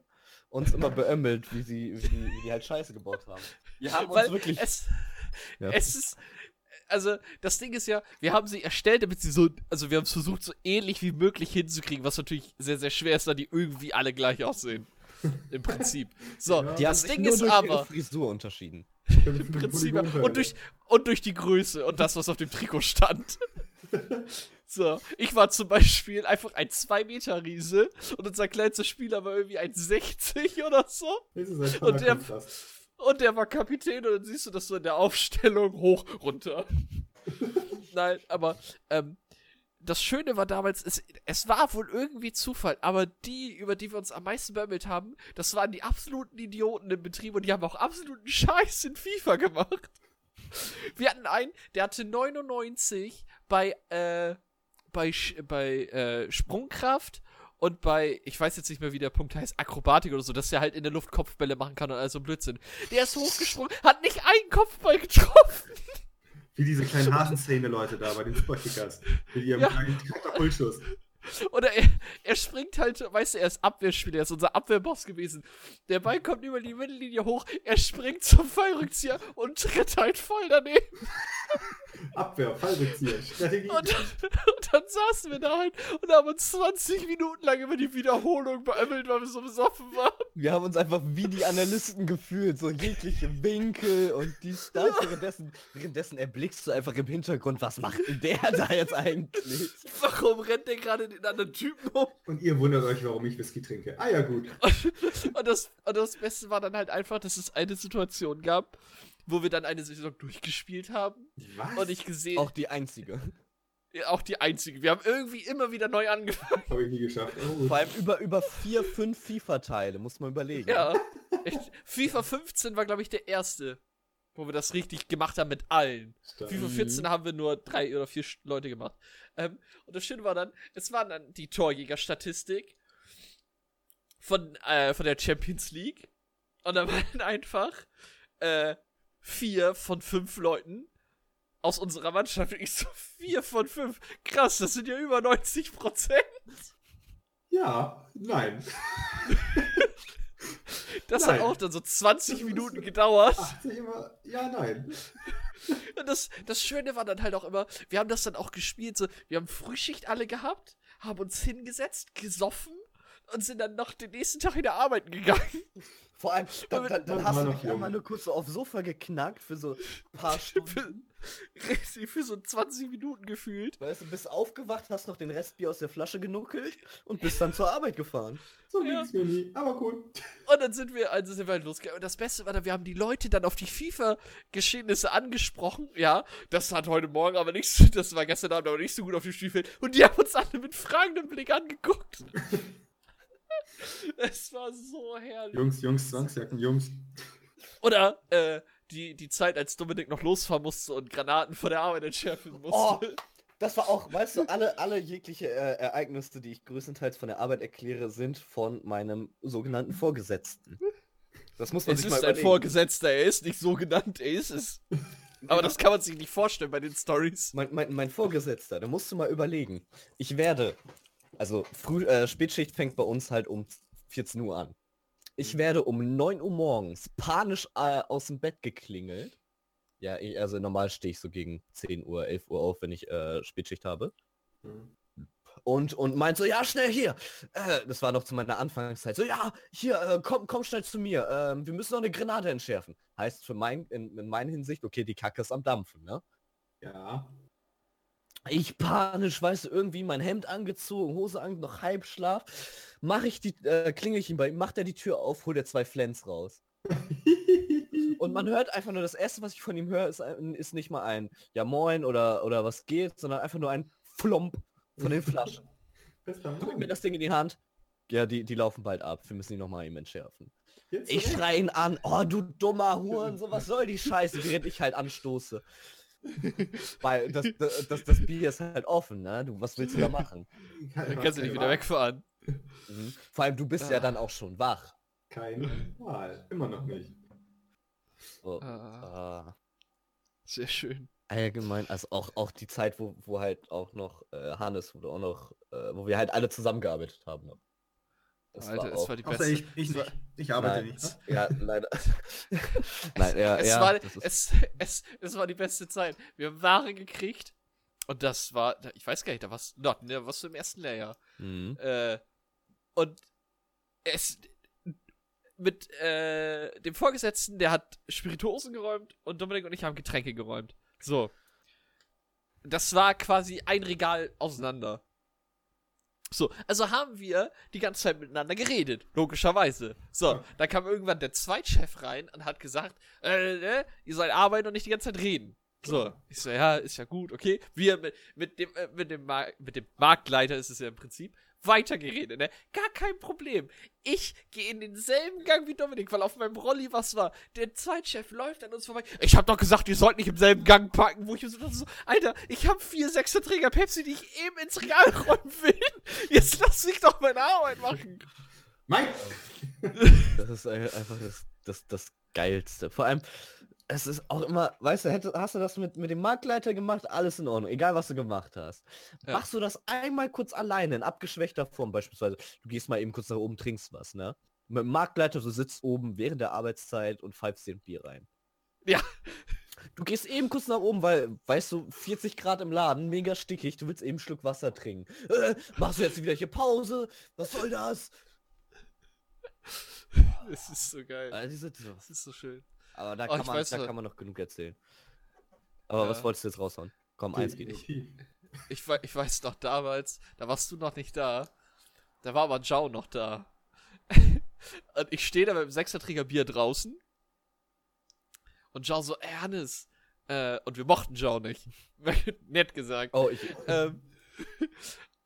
uns immer beömmelt, wie sie, wie, die- wie die halt Scheiße gebaut haben. Wir haben uns Weil wirklich. es, Ja. es ist, also das Ding ist ja, wir haben sie erstellt, damit sie so, also wir haben es versucht, so ähnlich wie möglich hinzukriegen, was natürlich sehr, sehr schwer ist, da die irgendwie alle gleich aussehen. Im Prinzip. So, Ja. die haben das sich Ding nur ist durch ihre aber, Frisur unterschieden. im Prinzip, und durch, und durch die Größe und das, was auf dem Trikot stand. So, ich war zum Beispiel einfach ein 2-Meter-Riese und unser kleinster Spieler war irgendwie ein 60 oder so. Das ist ein Und der- Kontrast. Und der war Kapitän und dann siehst du das so in der Aufstellung hoch, runter. Nein, aber ähm, das Schöne war damals, es, es war wohl irgendwie Zufall, aber die, über die wir uns am meisten beömmelt haben, das waren die absoluten Idioten im Betrieb und die haben auch absoluten Scheiß in FIFA gemacht. Wir hatten einen, der hatte 99 bei, äh, bei, bei äh, Sprungkraft und bei, ich weiß jetzt nicht mehr, wie der Punkt heißt, Akrobatik oder so, dass der halt in der Luft Kopfbälle machen kann und all so Blödsinn. Der ist hochgesprungen, hat nicht einen Kopfball getroffen. Wie diese kleinen Hasenzähne-Leute da bei den Superkickers. Mit ihrem Ja. kleinen Katapultschuss. Oder er, er springt halt, weißt du, er ist Abwehrspieler, er ist unser Abwehrboss gewesen. Der Ball kommt über die Mittellinie hoch, er springt zum Fallrückzieher und tritt halt voll daneben. Abwehr, Fallrückzieher, Strategie. Und, und dann saßen wir da halt und haben uns 20 Minuten lang über die Wiederholung beömmelt, weil wir so besoffen waren. Wir haben uns einfach wie die Analysten gefühlt, so jegliche Winkel und dies, das. Währenddessen, währenddessen erblickst du einfach im Hintergrund, was macht der da jetzt eigentlich? Warum rennt der gerade den anderen Typen um? Und ihr wundert euch, warum ich Whisky trinke. Ah ja, gut. Und das, und das Beste war dann halt einfach, dass es eine Situation gab, wo wir dann eine Saison durchgespielt haben Was? und ich gesehen, Auch die einzige. Ja, auch die einzige. Wir haben irgendwie immer wieder neu angefangen. Habe ich nie geschafft. Oh, Vor allem über, über vier, fünf FIFA-Teile, muss man überlegen. Ja. Echt. FIFA 15 war, glaube ich, der erste, wo wir das richtig gemacht haben mit allen. FIFA 14 haben wir nur drei oder vier Leute gemacht. Ähm, und das Schöne war dann, es war dann die Torjägerstatistik von, äh, von der Champions League. Und da waren einfach äh, vier von fünf Leuten aus unserer Mannschaft. Ich so, vier von fünf. Krass, das sind ja über 90 Prozent. Ja, nein. Das Nein. hat auch dann so 20 Minuten gedauert. 80 immer, ja, nein. Und das, das Schöne war dann halt auch immer, wir haben das dann auch gespielt, so, wir haben Frühschicht alle gehabt, haben uns hingesetzt, gesoffen und sind dann noch den nächsten Tag wieder arbeiten gegangen. Vor allem, dann, dann, dann hast du noch dich einmal nur kurz so aufs Sofa geknackt für so ein paar Stunden. Für, für so 20 Minuten gefühlt. Weißt du, bist aufgewacht, hast noch den Restbier aus der Flasche genuckelt und bist dann zur Arbeit gefahren. So Ja. ging's mir nie, aber cool. Und dann sind wir, also sind wir halt losgegangen. Und das Beste war dann, wir haben die Leute dann auf die FIFA-Geschehnisse angesprochen. Ja, das hat heute Morgen aber nicht so, das war gestern Abend aber nicht so gut auf dem Spielfeld. Und die haben uns alle mit fragendem Blick angeguckt. Es war so herrlich. Jungs, Jungs, Zwangsjacken, Jungs. Oder äh, die, die Zeit, als Dominik noch losfahren musste und Granaten vor der Arbeit entschärfen musste. Oh. Das war auch, weißt du, alle, alle jegliche äh, Ereignisse, die ich größtenteils von der Arbeit erkläre, sind von meinem sogenannten Vorgesetzten. Das muss man Es sich ist mal ein überlegen. Vorgesetzter, er ist nicht so genannt, er ist es. Aber das kann man sich nicht vorstellen bei den Stories. Mein, mein, mein Vorgesetzter, da musst du mal überlegen. Ich werde, also früh, äh, Spätschicht fängt bei uns halt um 14 Uhr an. Ich werde um 9 Uhr morgens panisch äh, aus dem Bett geklingelt. Ja, ich, also normal stehe ich so gegen 10 Uhr, 11 Uhr auf, wenn ich äh, Spätschicht habe. Und, und meint so, ja, schnell hier. Äh, das war noch zu meiner Anfangszeit. So, ja, hier, äh, komm, komm schnell zu mir. Ähm, wir müssen noch eine Granate entschärfen. Heißt für mein, in, in meiner Hinsicht, okay, die Kacke ist am Dampfen, ne? Ja. Ich panisch, weißt du, irgendwie mein Hemd angezogen, Hose an, noch halb Schlaf. Mach ich die, äh, klingel ich ihn bei ihm, macht er die Tür auf, holt er zwei Flens raus. Und man hört einfach nur, das erste, was ich von ihm höre, ist, ist nicht mal ein Ja moin oder, oder was geht, sondern einfach nur ein Flump von den Flaschen. Drück mir das Ding in die Hand. Ja, die, die laufen bald ab. Wir müssen die nochmal eben entschärfen. Jetzt Ich schrei ihn an, oh du dummer Huren, so was soll die Scheiße, während ich halt anstoße. Weil das, das, das, das Bier ist halt offen, ne? Du, was willst du da machen? Kein- Dann kannst du nicht wieder wegfahren. Mhm. Vor allem, du bist ja Ah. dann auch schon wach. Keine Wahl. Immer noch nicht. So. Ah, Ah. sehr schön. allgemein, also auch, auch die Zeit, wo, wo halt auch noch äh, Hannes, wo, du auch noch, äh, wo wir halt alle zusammengearbeitet haben. Das Alter, war es war die beste. ich, ich nicht. Ich arbeite Nein. nicht. ne? ja, leider. Nein, ja, es, ja, war, es, es, es war die beste Zeit. Wir haben Ware gekriegt und das war, ich weiß gar nicht, da warst du, ne, warst du im ersten Lehrjahr. mhm. Äh, und es mit äh, dem Vorgesetzten, der hat Spirituosen geräumt und Dominik und ich haben Getränke geräumt. So. Das war quasi ein Regal auseinander. So, also haben wir die ganze Zeit miteinander geredet, logischerweise. So, Ja. da kam irgendwann der Zweitchef rein und hat gesagt, äh, äh, ihr sollt arbeiten und nicht die ganze Zeit reden. So, ich so, ja, ist ja gut, okay. Wir mit, mit dem, äh, mit dem, Mar mit dem Marktleiter ist es ja im Prinzip weitergeredet, ne? Gar kein Problem. Ich gehe in denselben Gang wie Dominik, weil auf meinem Rolli was war. Der Zweitchef läuft an uns vorbei. Ich hab doch gesagt, ihr sollt nicht im selben Gang parken, wo ich so, so Alter, ich hab vier Sechserträger Pepsi, die ich eben ins Regal räumen will. Jetzt lass mich doch meine Arbeit machen. Mike! Das ist ein- einfach das, das, das Geilste. Vor allem, es ist auch immer, weißt du, hätte, hast du das mit, mit dem Marktleiter gemacht, alles in Ordnung, egal was du gemacht hast. Ja. Machst du das einmal kurz alleine, in abgeschwächter Form beispielsweise, du gehst mal eben kurz nach oben, trinkst was, ne? Mit dem Marktleiter, du sitzt oben während der Arbeitszeit und pfeifst dir ein Bier rein. Ja. Du gehst eben kurz nach oben, weil, weißt du, 40 Grad im Laden, mega stickig, du willst eben einen Schluck Wasser trinken. Äh, machst du jetzt wieder hier Pause? Was soll das? Das ist so geil. Also Das ist so schön. Aber da, Oh, kann ich man, da noch- kann man noch genug erzählen. Aber was Ja. wolltest du jetzt raushauen? Komm, eins geht nicht. Ich, ich weiß noch damals, da warst du noch nicht da. Da war aber Jao noch da. und ich stehe da mit dem Sechserträger Bier draußen. Und Jao so, ey Hannes. Äh, und wir mochten Jao nicht. Nett gesagt. Oh, ich. Ähm,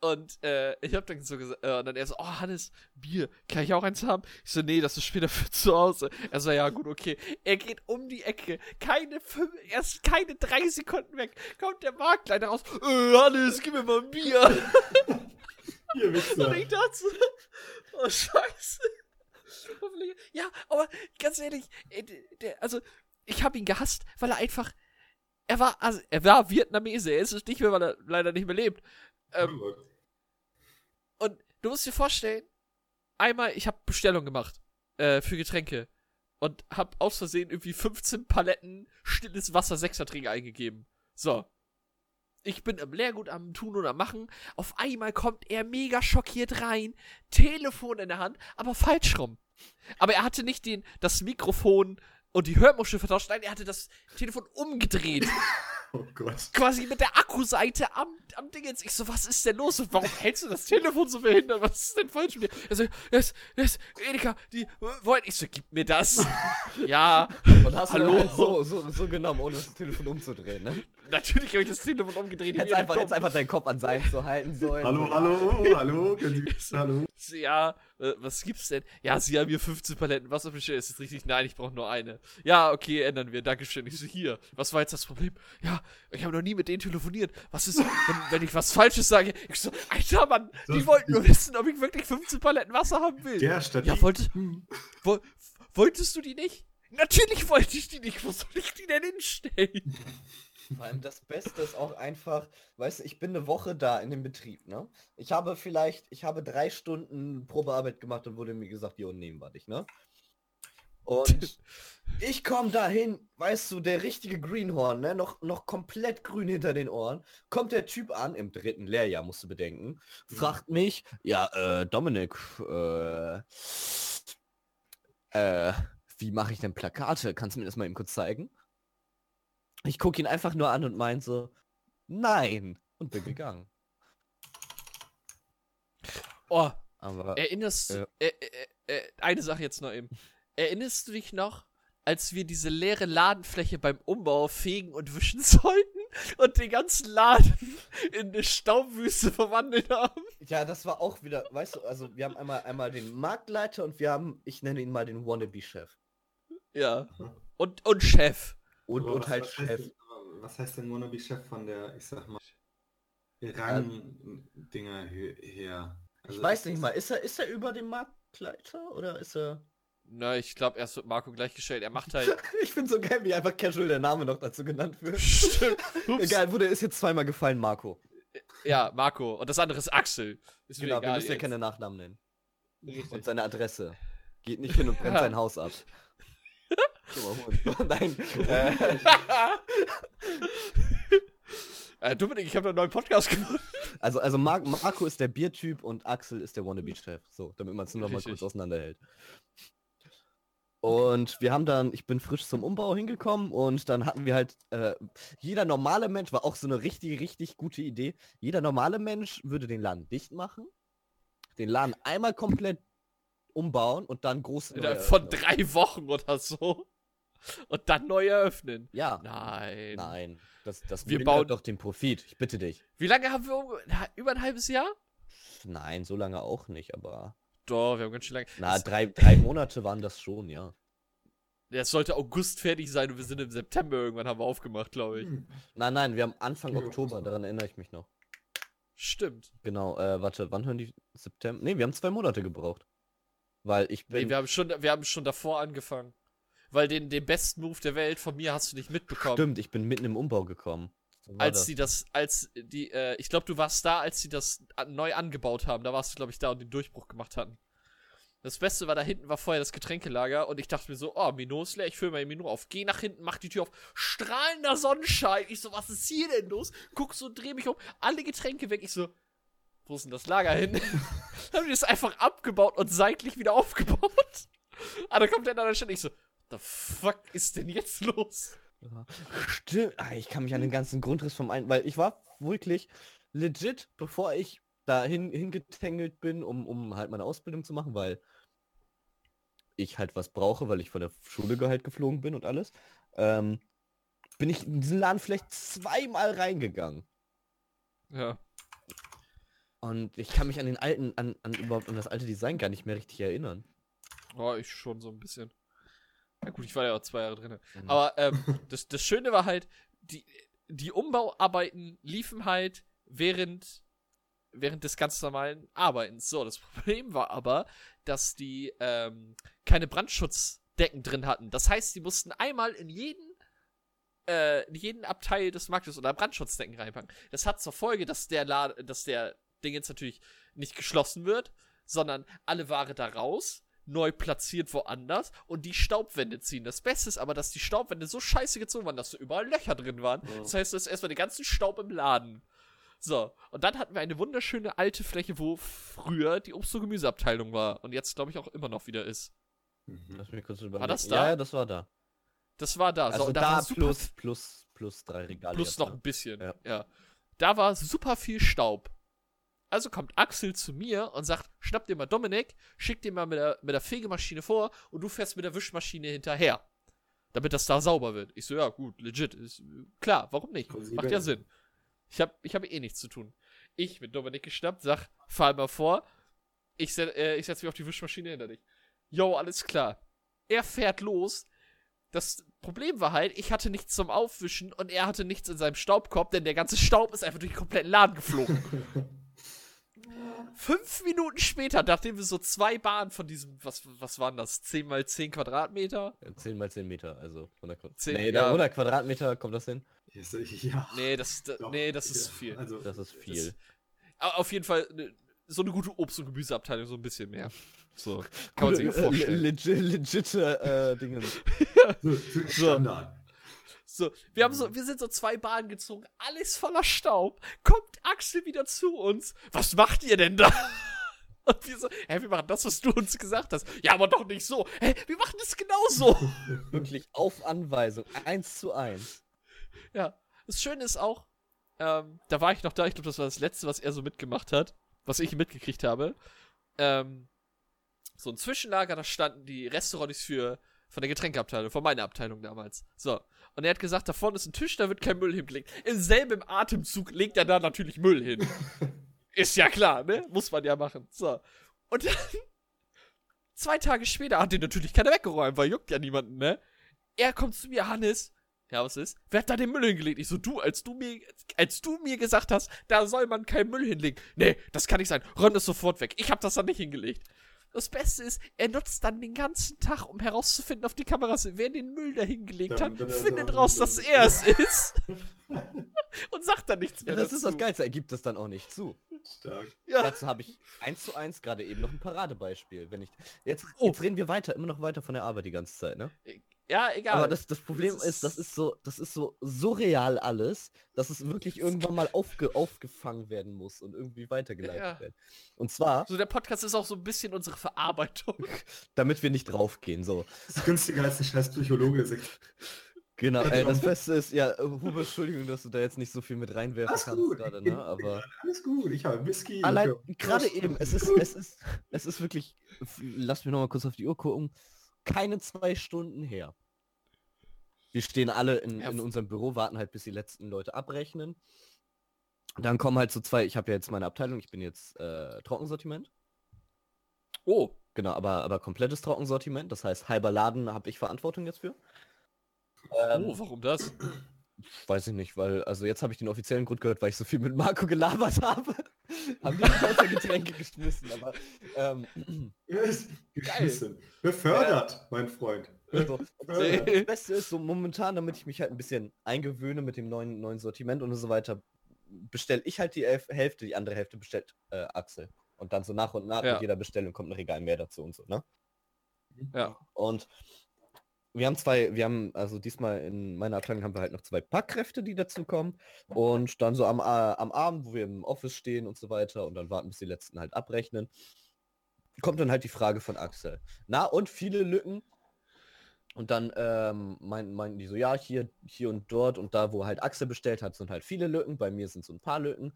und äh, ich hab dann so gesagt, äh, und dann er so, oh Hannes, Bier, kann ich auch eins haben? Ich so, nee, das ist später für zu Hause. Er so, ja gut, okay. Er geht um die Ecke, keine fünf, erst keine drei Sekunden weg, kommt der Marktleiter raus, äh, Hannes, gib mir mal ein Bier. Und Wichser. ich dachte so, oh scheiße. Ja, aber ganz ehrlich, äh, der, also ich habe ihn gehasst, weil er einfach, er war, also er war Vietnamese, er ist es nicht mehr, weil er leider nicht mehr lebt. Ähm, und du musst dir vorstellen, einmal, ich habe Bestellung gemacht äh, für Getränke und habe aus Versehen irgendwie 15 Paletten stilles Wasser Sechserträger eingegeben. So. Ich bin im Leergut am Tun am Machen. Auf einmal kommt er mega schockiert rein, Telefon in der Hand, aber falsch rum. Aber er hatte nicht den, das Mikrofon und die Hörmuschel vertauscht, nein, er hatte das Telefon umgedreht Oh Gott. quasi mit der Akkuseite am, am Dingens. Ich so, was ist denn los? Und warum hältst du das Telefon so behindert? Was ist denn falsch mit dir? Er so, das, das, Edeka, die wollen. Ich so, gib mir das. ja, Und hast Hallo? du halt so, so, so genommen, ohne das Telefon umzudrehen, ne? Natürlich habe ich das Telefon umgedreht. Mir einfach, hättest einfach deinen Kopf an sein zu halten sollen. Hallo, hallo, hallo. Hallo? Ja, äh, was gibt's denn? Ja, sie haben hier 15 Paletten Wasser bestellt. Ist das richtig? Nein, ich brauche nur eine. Ja, okay, ändern wir. Dankeschön. Ich so, hier. Was war jetzt das Problem? Ja, ich habe noch nie mit denen telefoniert. Was ist, wenn, wenn ich was Falsches sage? Ich so, Alter, Mann, die wollten nur wissen, ob ich wirklich 15 Paletten Wasser haben will. Der statt Ja, wolltest, wo, wolltest du die nicht? Natürlich wollte ich die nicht. Wo soll ich die denn hinstellen? Vor allem das Beste ist auch einfach, weißt du, ich bin eine Woche da in dem Betrieb, ne? Ich habe vielleicht, ich habe drei Stunden Probearbeit gemacht und wurde mir gesagt, jo, nehmen wir dich, ne? Und ich komme dahin, weißt du, der richtige Greenhorn, ne? Noch, noch komplett grün hinter den Ohren. Kommt der Typ an, im dritten Lehrjahr, musst du bedenken, fragt mich, ja, äh, Dominik, äh, äh, wie mache ich denn Plakate? Kannst du mir das mal eben kurz zeigen? Ich gucke ihn einfach nur an und mein so, nein, und bin gegangen. Oh, Aber erinnerst du... Ja. Äh, äh, äh, eine Sache jetzt noch eben. Erinnerst du dich noch, als wir diese leere Ladenfläche beim Umbau fegen und wischen sollten und den ganzen Laden in eine Staubwüste verwandelt haben? ja, das war auch wieder, weißt du, also wir haben einmal einmal den Marktleiter und wir haben, ich nenne ihn mal den Wannabe-Chef. Ja. Und, und Chef. Und, und was, halt was Chef. Heißt, denn- was heißt denn Wannabe-Chef von der, ich sag mal, Rang-Dinger her? Ich weiß nicht mal, ist er, ist er über dem Marktleiter oder ist er... Na, ich glaube, erst wird Marco gleichgestellt. Er macht halt. Ich finde so geil, wie einfach casual der Name noch dazu genannt wird. Stimmt. Egal, wurde ist jetzt zweimal gefallen, Marco. Ja, Marco. Und das andere ist Axel. Ist Genau, wir egal müssen ja keine Nachnamen nennen. Richtig. Und seine Adresse. Geht nicht hin und brennt sein Haus ab. Nein. Äh, Äh, Dominik, ich habe einen neuen Podcast gemacht. also, also Mar Marco ist der Biertyp und Axel ist der Wannabe-Chef. So, damit man es nur noch mal kurz auseinanderhält. Und wir haben dann, ich bin frisch zum Umbau hingekommen und dann hatten wir halt, äh, jeder normale Mensch, war auch so eine richtig, richtig gute Idee. Jeder normale Mensch würde den Laden dicht machen, den Laden einmal komplett umbauen und dann groß von drei Wochen oder so. Und dann neu eröffnen. Ja. Nein. Nein. Das, das Wir bauen- doch den Profit. Ich bitte dich. Wie lange haben wir? Über ein halbes Jahr? Nein, so lange auch nicht, aber. Doch, wir haben ganz schön lange. Na, Das- drei, drei Monate waren das schon, ja. Es sollte August fertig sein und wir sind im September irgendwann haben wir aufgemacht, glaube ich. Nein, nein, wir haben Anfang Oktober, daran erinnere ich mich noch. Stimmt. Genau, äh, warte, wann hören die September? Ne, wir haben zwei Monate gebraucht. Weil ich bin. Nee, wir haben schon, wir haben schon davor angefangen. Weil den, den besten Move der Welt von mir hast du nicht mitbekommen. stimmt, ich bin mitten im Umbau gekommen. So Als das. die das, als die, äh, ich glaube, du warst da, als sie das neu angebaut haben. Da warst du, glaube ich, da und den Durchbruch gemacht hatten. Das Beste war, da hinten war vorher das Getränkelager und ich dachte mir so, oh, Minot ist leer, ich fülle mal Minot auf. Geh nach hinten, mach die Tür auf. Strahlender Sonnenschein. Ich so, was ist hier denn los? Guck so, dreh mich um, alle Getränke weg. Ich so, wo ist denn das Lager hin? Dann haben die das einfach abgebaut und seitlich wieder aufgebaut. Ah, da kommt der an der Stelle. Ich so, the fuck ist denn jetzt los? Ja. Stimmt, ah, ich kann mich an den ganzen Grundriss vom einen, weil ich war wirklich legit, bevor ich da hin, hingetängelt bin, um, um halt meine Ausbildung zu machen, weil ich halt was brauche, weil ich von der Schule halt geflogen bin und alles, ähm, bin ich in diesen Laden vielleicht zweimal reingegangen. Ja. Und ich kann mich an den alten, an, an überhaupt an das alte Design gar nicht mehr richtig erinnern. Oh, ich schon so ein bisschen. Ja gut, ich war ja auch zwei Jahre drin. Mhm. Aber ähm, das, das Schöne war halt, die, die Umbauarbeiten liefen halt während, während des ganz normalen Arbeitens. So, das Problem war aber, dass die ähm, keine Brandschutzdecken drin hatten. Das heißt, sie mussten einmal in jeden äh, in jeden Abteil des Marktes oder Brandschutzdecken reinpacken. Das hat zur Folge, dass der Lade, dass der Ding jetzt natürlich nicht geschlossen wird, sondern alle Ware da raus, neu platziert woanders und die Staubwände ziehen. Das Beste ist aber, dass die Staubwände so scheiße gezogen waren, dass da überall Löcher drin waren. Ja. Das heißt, das ist erstmal den ganzen Staub im Laden. So, und dann hatten wir eine wunderschöne alte Fläche, wo früher die Obst- und Gemüseabteilung war und jetzt, glaube ich, auch immer noch wieder ist. Mhm. Lass mich kurz überlegen. das da? Ja, ja, das war da. Das war da. Also so, da, war super plus, plus, plus drei Regale. Plus noch ein bisschen. Ja. Ja. Da war super viel Staub. Also kommt Axel zu mir und sagt, schnapp dir mal Dominik, schick dir mal mit der, mit der Fegemaschine vor und du fährst mit der Wischmaschine hinterher. Damit das da sauber wird. Ich so, ja, gut, legit. Ist, klar, warum nicht? Macht ja Sinn. Ich habe ich hab eh nichts zu tun. Ich mit Dominik geschnappt, sag, fahr mal vor. Ich, set, äh, ich setze mich auf die Wischmaschine hinter dich. Jo, alles klar. Er fährt los. Das Problem war halt, ich hatte nichts zum Aufwischen und er hatte nichts in seinem Staubkorb, denn der ganze Staub ist einfach durch den kompletten Laden geflogen. Fünf Minuten später, nachdem wir so zwei Bahnen von diesem, was, was waren das, 10 mal 10 Quadratmeter? 10 mal 10 Meter, also 100 Quadratmeter. Zehn- nee, ja. da 100 Quadratmeter, kommt das hin? Ist- Ja. Nee, das, da, Doch, nee, das ist ja. viel. Also, Das ist viel. Aber auf jeden Fall ne, so eine gute Obst- und Gemüseabteilung, so ein bisschen mehr. So, kann man sich vorstellen. Legit, legitte äh, Dinge. so, so Standard. So, wir haben so, wir sind so zwei Bahnen gezogen, alles voller Staub. Kommt Axel wieder zu uns. Was macht ihr denn da? Und wir so, hä, wir machen das, was du uns gesagt hast. Ja, aber doch nicht so. Hä, wir machen das genauso. Wirklich auf Anweisung, eins zu eins. ja. Das Schöne ist auch, ähm, da war ich noch da, ich glaube, das war das letzte, was er so mitgemacht hat, was ich mitgekriegt habe. Ähm, so ein Zwischenlager, da standen die Restaurants für von der Getränkeabteilung, von meiner Abteilung damals. So. Und er hat gesagt, da vorne ist ein Tisch, da wird kein Müll hingelegt. Im selben Atemzug legt er da natürlich Müll hin. ist ja klar, ne? Muss man ja machen. So. Und dann, zwei Tage später hat den natürlich keiner weggeräumt, weil juckt ja niemanden, ne? Er kommt zu mir, Hannes. Ja, was ist? Wer hat da den Müll hingelegt? Ich so, du, als du mir, als du mir gesagt hast, da soll man keinen Müll hinlegen. Nee, das kann nicht sein. Räum das sofort weg. Ich hab das da nicht hingelegt. Das Beste ist, er nutzt dann den ganzen Tag, um herauszufinden auf die Kameras, wer den Müll dahin gelegt Dann- hat, findet raus, dass er es ist. und sagt dann nichts Ja, mehr das ist das dazu. Geilste, er gibt es dann auch nicht zu. Stark. Ja. Dazu habe ich eins zu eins gerade eben noch ein Paradebeispiel. Wenn ich jetzt, Oh. jetzt reden wir weiter, immer noch weiter von der Arbeit die ganze Zeit, ne? Ja, egal. Aber das, das Problem Das ist, das ist- ist so, das ist so surreal alles, dass es wirklich irgendwann mal aufge, aufgefangen werden muss und irgendwie weitergeleitet Ja. werden. Und zwar, so, der Podcast ist auch so ein bisschen unsere Verarbeitung. damit wir nicht draufgehen, so. Das ist günstiger als ein scheiß Psychologe. sagt. Genau, Ja. das Beste ist, ja, Huber, Entschuldigung, dass du da jetzt nicht so viel mit reinwerfen Alles kannst gut. gerade, ne? Aber Alles gut, ich habe Whisky. allein, gerade eben, es ist, es ist, es ist wirklich, lass mich noch mal kurz auf die Uhr gucken, keine zwei Stunden her. Wir stehen alle in, in unserem Büro, warten halt, bis die letzten Leute abrechnen. Dann kommen halt so zwei, ich habe ja jetzt meine Abteilung, ich bin jetzt äh, Trockensortiment. Oh, Genau, aber, aber komplettes Trockensortiment. Das heißt, halber Laden habe ich Verantwortung jetzt für. Ähm, oh, warum das? Weiß ich nicht, weil, also jetzt habe ich den offiziellen Grund gehört, weil ich so viel mit Marco gelabert habe. Haben die nicht Getränke geschmissen, aber ähm, Yes, Geschmissen. Befördert, mein Freund. so. Befördert. das Beste ist so momentan, damit ich mich halt ein bisschen eingewöhne mit dem neuen, neuen Sortiment und so weiter, bestelle ich halt die Elf Hälfte, die andere Hälfte bestellt äh, Axel. Und dann so nach und nach Ja. mit jeder Bestellung kommt ein Regal mehr dazu und so, ne? Ja. Und wir haben zwei, wir haben, also diesmal in meiner Abteilung haben wir halt noch zwei Packkräfte, die dazu kommen. Und dann so am, äh, am Abend, wo wir im Office stehen und so weiter und dann warten, bis die letzten halt abrechnen, kommt dann halt die Frage von Axel. Na, und viele Lücken. Und dann ähm, meinten, meinten die so, ja, hier, hier und dort und da, wo halt Axel bestellt hat, sind halt viele Lücken. Bei mir sind so ein paar Lücken.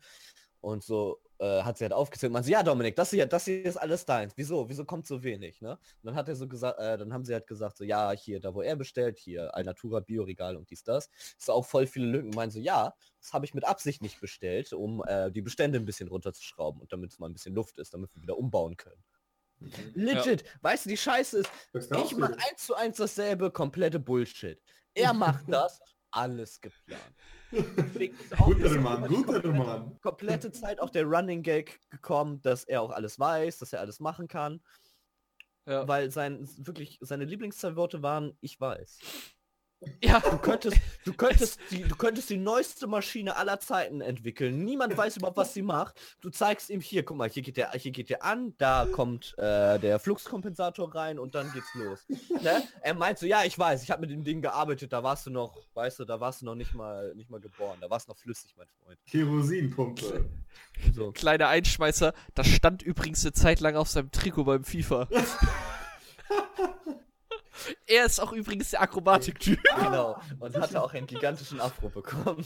Und so äh, hat sie halt aufgezählt. Man so, ja, Dominik, das hier, das hier ist alles deins. Wieso? Wieso kommt so wenig? Ne? Und dann hat er so gesagt, äh, dann haben sie halt gesagt, so, ja, hier, da wo er bestellt, hier, Alnatura, Bioregal und dies, das. Ist auch voll viele Lücken. Meinen so, ja, das habe ich mit Absicht nicht bestellt, um äh, die Bestände ein bisschen runterzuschrauben und damit es mal ein bisschen Luft ist, damit wir wieder umbauen können. Legit, weißt du, die Scheiße ist, ich mache eins zu eins dasselbe, komplette Bullshit. Er macht das, alles geplant. Guter Mann, guter komplette- Mann. Komplette Zeit auch der Running Gag gekommen, dass er auch alles weiß, dass er alles machen kann, Ja. weil sein wirklich seine Lieblingszeiworte waren, ich weiß. Ja. Du könntest, du könntest die, du könntest die neueste Maschine aller Zeiten entwickeln. Niemand weiß überhaupt, was sie macht. Du zeigst ihm hier, guck mal, hier geht der, hier geht der an, da kommt äh, der Fluxkompensator rein und dann geht's los. Ne? Er meint so, ja, ich weiß, ich habe mit dem Ding gearbeitet, da warst du noch, weißt du, da warst du noch nicht mal, nicht mal geboren, da warst du noch flüssig, mein Freund. Kerosinpumpe. So. Kleiner Einschmeißer, das stand übrigens eine Zeit lang auf seinem Trikot beim FIFA. er ist auch übrigens der Akrobatik-Typ. Genau. Und hatte auch einen gigantischen Afro bekommen.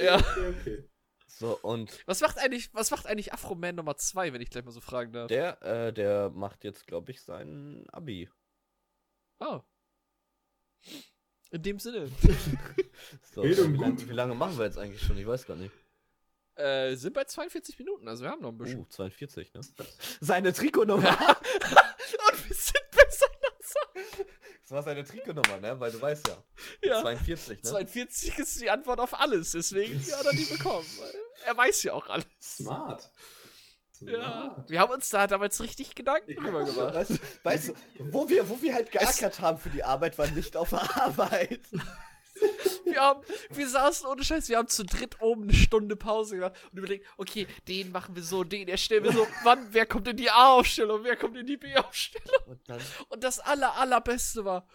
Ja. Okay, okay. So, und Was macht eigentlich, was macht eigentlich Afro-Man Nummer 2, wenn ich gleich mal so fragen darf? der, äh, der macht jetzt, glaube ich, sein Abi. Oh. In dem Sinne. So, wie, lang, wie lange machen wir jetzt eigentlich schon? Ich weiß gar nicht. Äh, sind bei 42 Minuten, also wir haben noch ein bisschen. Uh, 42, ne? Seine Trikotnummer. Und wir sind bei seiner Zahl. Das war seine Trikotnummer, ne? Weil du weißt ja. Ja. 42, ne? 42 ist die Antwort auf alles, deswegen hat er die bekommen. Er weiß ja auch alles. Smart. Ja. Smart. Wir haben uns da damals richtig Gedanken drüber gemacht. Weißt, du- weißt du, wo wir, wo wir halt geackert haben für die Arbeit, war nicht auf der Arbeit. Wir, haben, wir saßen ohne Scheiß, wir haben zu dritt oben eine Stunde Pause gemacht und überlegt, okay, den machen wir so, den erstellen wir so, wann, wer kommt in die A-Aufstellung, wer kommt in die B-Aufstellung? Und dann, Und das aller, allerbeste war,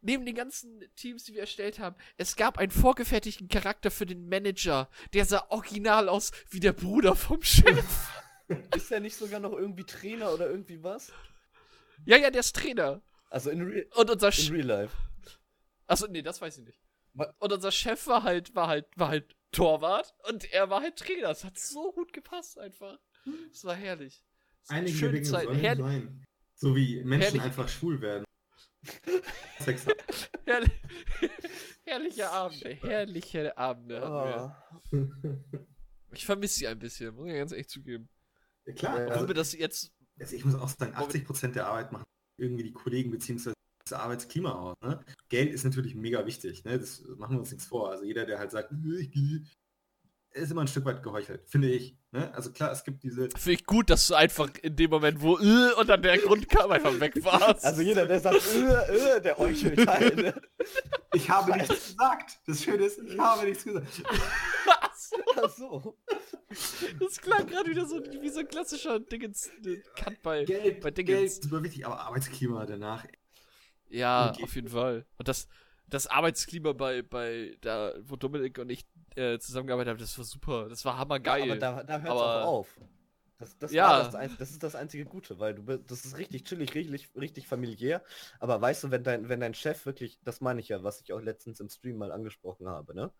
neben den ganzen Teams, die wir erstellt haben, es gab einen vorgefertigten Charakter für den Manager, der sah original aus wie der Bruder vom Chef. ist er nicht sogar noch irgendwie Trainer oder irgendwie was? ja, ja, der ist Trainer. Also in, Re Und unser in Real Life. Achso, nee, das weiß ich nicht. Und unser Chef war halt, war halt, war halt Torwart und er war halt Trainer. Das hat so gut gepasst einfach. Es war herrlich. Waren Einige schöne Dinge Zeiten. sollen Herrlich, sein. So wie Menschen Herrlich. einfach schwul werden. Sex haben. herrlich, herrliche Abende, herrliche Abende hatten wir. Ah. Ich vermisse sie ein bisschen, muss ich ganz ehrlich zugeben. Ja, klar, Also, mir das jetzt. also ich muss auch sagen, 80% der Arbeit machen irgendwie die Kollegen bzw. das Arbeitsklima aus. Ne? Geld ist natürlich mega wichtig, ne? das machen wir uns nichts vor. Also jeder, der halt sagt, "Nö, ich gehe, ist immer ein Stück weit geheuchelt, finde ich. Ne? Also klar, es gibt diese. Finde ich gut, dass du einfach in dem Moment, wo äh, und dann der Grund kam, einfach weg warst. Also jeder, der sagt, äh, äh, der heuchelt halt. ne? Ich habe nichts gesagt. Das Schöne ist, ich habe nichts gesagt. Ach so. Das klang gerade wieder so wie so ein klassischer Dingens Cut bei, Geld, bei Geld Dingens. ist super wichtig, aber Arbeitsklima danach. Ja, Okay. auf jeden Fall. Und das, das Arbeitsklima bei, bei da, wo Dominik und ich äh, zusammengearbeitet haben, das war super. Das war hammergeil. Aber da, da hört es Aber- auch auf. Das, das, Ja. das, ein, das ist das einzige Gute, weil du bi- das ist richtig chillig, richtig, richtig familiär. Aber weißt du, wenn dein, wenn dein Chef wirklich, das meine ich ja, was ich auch letztens im Stream mal angesprochen habe, ne?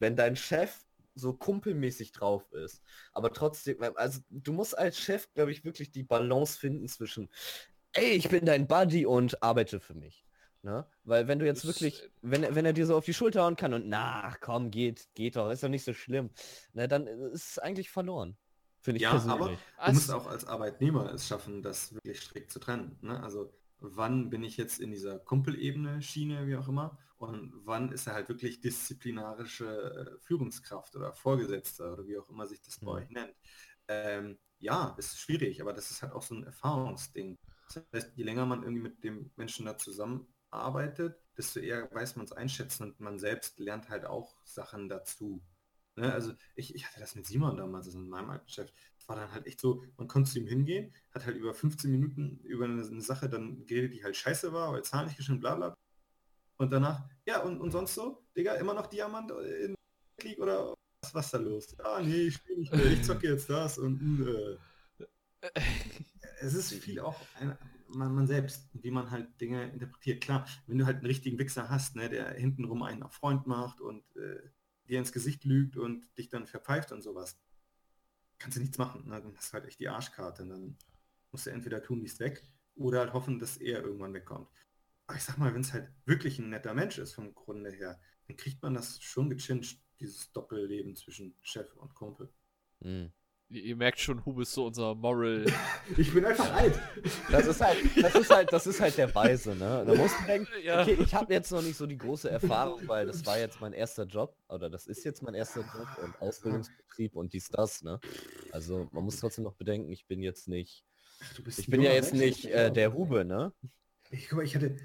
Wenn dein Chef so kumpelmäßig drauf ist, aber trotzdem, also du musst als Chef, glaube ich, wirklich die Balance finden zwischen, ey, ich bin dein Buddy und arbeite für mich. Ne? Weil wenn du jetzt Das- wirklich, wenn, er- wenn er dir so auf die Schulter hauen kann und na, komm, geht, geht doch, ist doch nicht so schlimm, ne, dann ist es eigentlich verloren. Finde ich Ja, persönlich. aber du Also- musst auch als Arbeitnehmer es schaffen, das wirklich strikt zu trennen. Ne? Also wann bin ich jetzt in dieser Kumpelebene, Schiene, wie auch immer, und wann ist er halt wirklich disziplinarische äh, Führungskraft oder Vorgesetzter oder wie auch immer sich das bei Mhm. euch nennt. Ähm, ja, ist schwierig, aber das ist halt auch so ein Erfahrungsding. Das heißt, je länger man irgendwie mit dem Menschen da zusammenarbeitet, desto eher weiß man es einschätzen und man selbst lernt halt auch Sachen dazu. Ne? Also ich, ich hatte das mit Simon damals, also mit meinem alten Chef. Es war dann halt echt so, man konnte zu ihm hingehen, hat halt über 15 Minuten über eine, eine Sache dann geredet, die halt scheiße war, weil Zahlen nicht gestimmt, bla bla. Und danach, ja, und, und sonst so? Digga, immer noch Diamant in League oder was, was da los? Ah, nee, ich spiele nicht mehr, ich zocke jetzt das und äh. es ist viel auch ein, man, man selbst, wie man halt Dinge interpretiert. Klar, wenn du halt einen richtigen Wichser hast, ne, der hintenrum einen auf Freund macht und äh, dir ins Gesicht lügt und dich dann verpfeift und sowas, kannst du nichts machen. Ne? Dann hast du halt echt die Arschkarte. Und dann musst du entweder tun, die ist weg, oder halt hoffen, dass er irgendwann wegkommt. Aber ich sag mal, wenn es halt wirklich ein netter Mensch ist vom Grunde her, dann kriegt man das schon gechincht, dieses Doppelleben zwischen Chef und Kumpel. Mhm. Ihr, ihr merkt schon, Hube ist so unser Moral. Ich bin einfach alt. Das ist halt, das ist halt, das ist halt der Weise, ne? Da musst du denken, Ja. okay, ich habe jetzt noch nicht so die große Erfahrung, weil das war jetzt mein erster Job, oder das ist jetzt mein erster Job und Ausbildungsbetrieb und dies, das, ne? Also man muss trotzdem noch bedenken, ich bin jetzt nicht, Ach, du bist ich bin ja jetzt nicht äh, der Hube, ne? Ich, guck mal, ich hatte,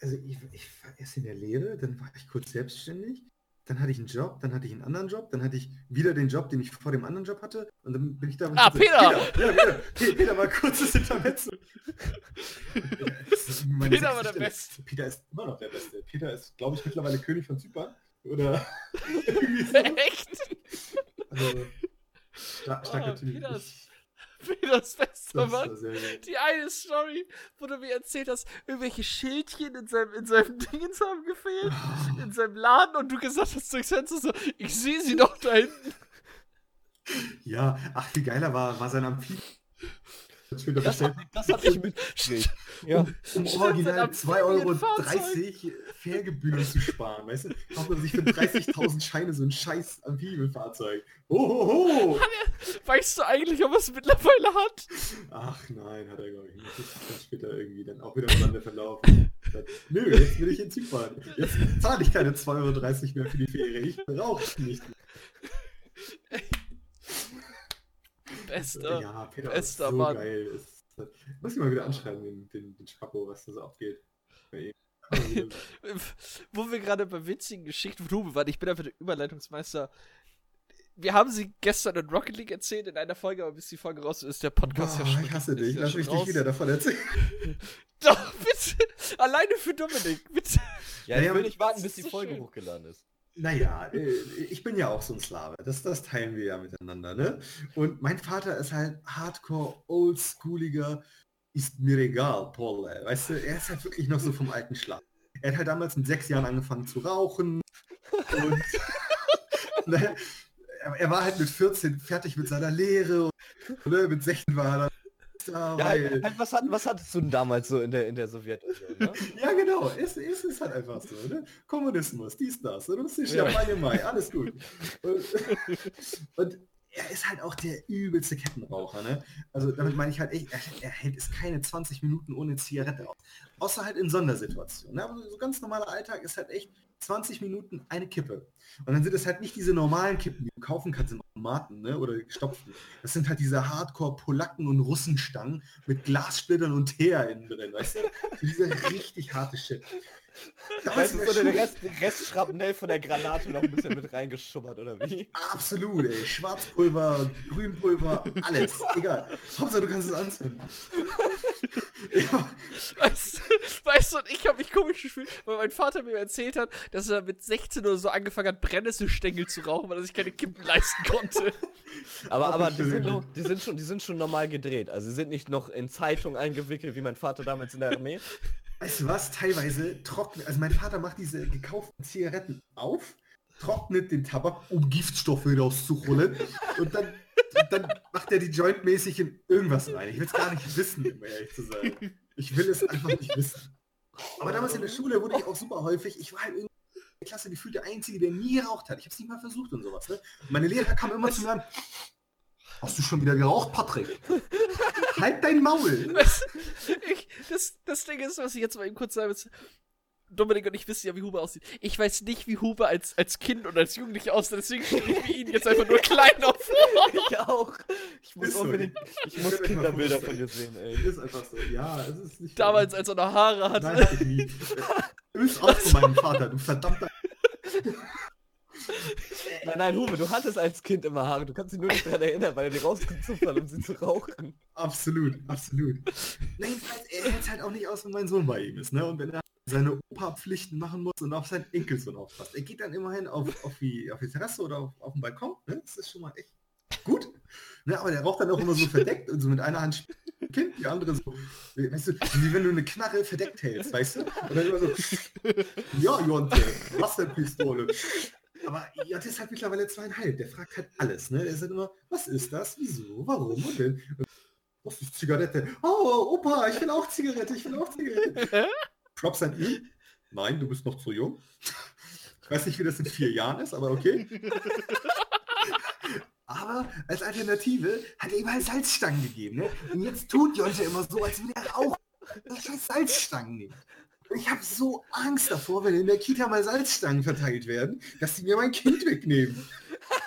also ich, ich war erst in der Lehre, dann war ich kurz selbstständig, dann hatte ich einen Job, dann hatte ich einen anderen Job, dann hatte ich wieder den Job, den ich vor dem anderen Job hatte und dann bin ich da... Ah, Peter! Peter! Ja, Peter! Pe- Peter mal kurzes Intermezzo. Ist Peter war der Stelle. Peter ist immer noch der Beste. Peter ist, glaube ich, mittlerweile König von Zypern. Oder irgendwie so. Echt? Also, star starker Oh, Typ. Peter Ich- Peters bester Das war Mann. sehr gut. Die eine Story, wo du mir erzählt hast, irgendwelche Schildchen in seinem, in seinem Dingens haben gefehlt, in seinem Laden und du gesagt hast durchs Fenster so, ich sehe sie doch da hinten. Ja, ach, viel geiler war, war sein Amphibien. Später Das bestellt. hab, das ich mitgekriegt. Ja. um original sein 2,30 Euro. Fährgebühren zu sparen, weißt du? Kauft man sich für 30.000 Scheine so ein scheiß Amphibienfahrzeug. Ohoho! Weißt du eigentlich, ob er es mittlerweile hat? Ach nein, hat er glaube ich nicht. Das ist später irgendwie dann auch wieder im Sande verlaufen. Nö, jetzt will ich in Zypern. Jetzt zahle ich keine 2,30 Euro mehr für die Fähre. Ich brauche es nicht. Bester. Ja, Peter bester ist so Mann. geil. Ist, muss ich mal wieder anschreiben, den, den, den Spacko, was da so abgeht. Wo wir gerade bei witzigen Geschichten von Hube waren, ich bin einfach der Überleitungsmeister. Wir haben sie gestern in Rocket League erzählt in einer Folge, aber bis die Folge raus ist, ist der Podcast Boah, ja schon. ich hasse dich. Lass mich raus. dich wieder davon erzählen. Doch, bitte. Alleine für Dominik, bitte. Ja, ich Ja, will nicht warten, bis die Folge hochgeladen ist. Naja, äh, ich bin ja auch so ein Slave. Das, das teilen wir ja miteinander. Ne? Und mein Vater ist halt hardcore, oldschooliger, ist mir egal, Paul. ey. Weißt du, er ist halt wirklich noch so vom alten Schlag. Er hat halt damals mit sechs Jahren angefangen zu rauchen. Und ne, er, war halt mit 14 fertig mit seiner Lehre. Und, ne, mit 16 war er dann da, Ja, weil, halt, halt, was, hat, was hattest du denn damals so in der, in der Sowjetunion, ne? Ja, genau. Es, es ist halt einfach so. Ne? Kommunismus, dies, das. Russisch, Ja. Champagner, Mai, alles gut. Und, und er ist halt auch der übelste Kettenraucher. Ne? Also damit meine ich halt echt, er, er hält es keine 20 Minuten ohne Zigarette aus. Außer halt in Sondersituationen. Ne? Aber so ganz normaler Alltag ist halt echt 20 Minuten eine Kippe. Und dann sind es halt nicht diese normalen Kippen, die du kaufen kannst im Automaten, ne? Oder gestopften. Das sind halt diese Hardcore-Polacken und Russenstangen mit Glassplittern und Teer innen drin, weißt du? Diese richtig harte Shit. Weißt du, so den Rest, den Rest Schrapnell von der Granate noch ein bisschen mit reingeschubbert, oder wie? Absolut, ey. Schwarzpulver, Grünpulver, alles. Egal. Hauptsache, du kannst es anzünden. ja. weißt, du, weißt du, und ich habe mich komisch gefühlt, weil mein Vater mir erzählt hat, dass er mit 16 oder so angefangen hat, Brennnesselstängel zu rauchen, weil er sich keine Kippen leisten konnte. Aber, aber die, sind noch, die, sind schon, die sind schon normal gedreht. Also sie sind nicht noch in Zeitung eingewickelt, wie mein Vater damals in der Armee. Weißt du was? Teilweise trocknet, also mein Vater macht diese gekauften Zigaretten auf, trocknet den Tabak, um Giftstoffe rauszuholen und dann, dann macht er die jointmäßig in irgendwas rein. Ich will es gar nicht wissen, um ehrlich zu sein. Ich will es einfach nicht wissen. Aber damals in der Schule wurde ich auch super häufig, ich war halt irgendwie in der Klasse gefühlt der Einzige, der nie geraucht hat. Ich habe es nicht mal versucht und sowas. Ne? Meine Lehrer kamen immer zu mir Hast du schon wieder geraucht, Patrick? halt dein Maul! ich, das, das Ding ist, was ich jetzt mal eben kurz sagen muss. Dominik und ich wissen ja, wie Huber aussieht. Ich weiß nicht, wie Huber als, als Kind und als Jugendlicher aussieht, deswegen stelle ich ihn jetzt einfach nur klein auf Ich auch. Ich muss so. unbedingt, ich muss Kinderbilder von dir sehen, ey. Ist einfach so. Ja, es ist nicht. Damals, als er noch Haare hatte. Nein, ich nie. Du bist auch von meinem Vater, du verdammter. Nein, nein, Hume, du hattest als Kind immer Haare. Du kannst dich nur nicht daran erinnern, weil er die rausgezupft hat, um sie zu rauchen. Absolut, absolut. Nein, er hält halt auch nicht aus, wenn mein Sohn bei ihm ist. Ne? Und wenn er seine Opa-Pflichten machen muss und auf seinen Enkelsohn aufpasst. Er geht dann immerhin auf, auf, die, auf die Terrasse oder auf, auf den Balkon. Ne? Das ist schon mal echt gut. Ne? Aber der raucht dann auch immer so verdeckt und so mit einer Hand Kind, die andere so, weißt du, wie wenn du eine Knarre verdeckt hältst, weißt du? Und dann immer so, ja, Jonte, was denn Pistole? Aber J ist halt mittlerweile zweieinhalb. Der fragt halt alles. Ne? Der sagt immer, was ist das? Wieso? Warum? Und denn? Was ist Zigarette? Oh, Opa, ich will auch Zigarette, ich will auch Zigarette. Props an ihn. Nein, du bist noch zu jung. Ich weiß nicht, wie das in vier Jahren ist, aber okay. Aber als Alternative hat er ihm halt Salzstangen gegeben. Ne? Und jetzt tut Jonte immer so, als will er auch Salzstangen nehmen. Ich habe so Angst davor, wenn in der Kita mal Salzstangen verteilt werden, dass sie mir mein Kind wegnehmen.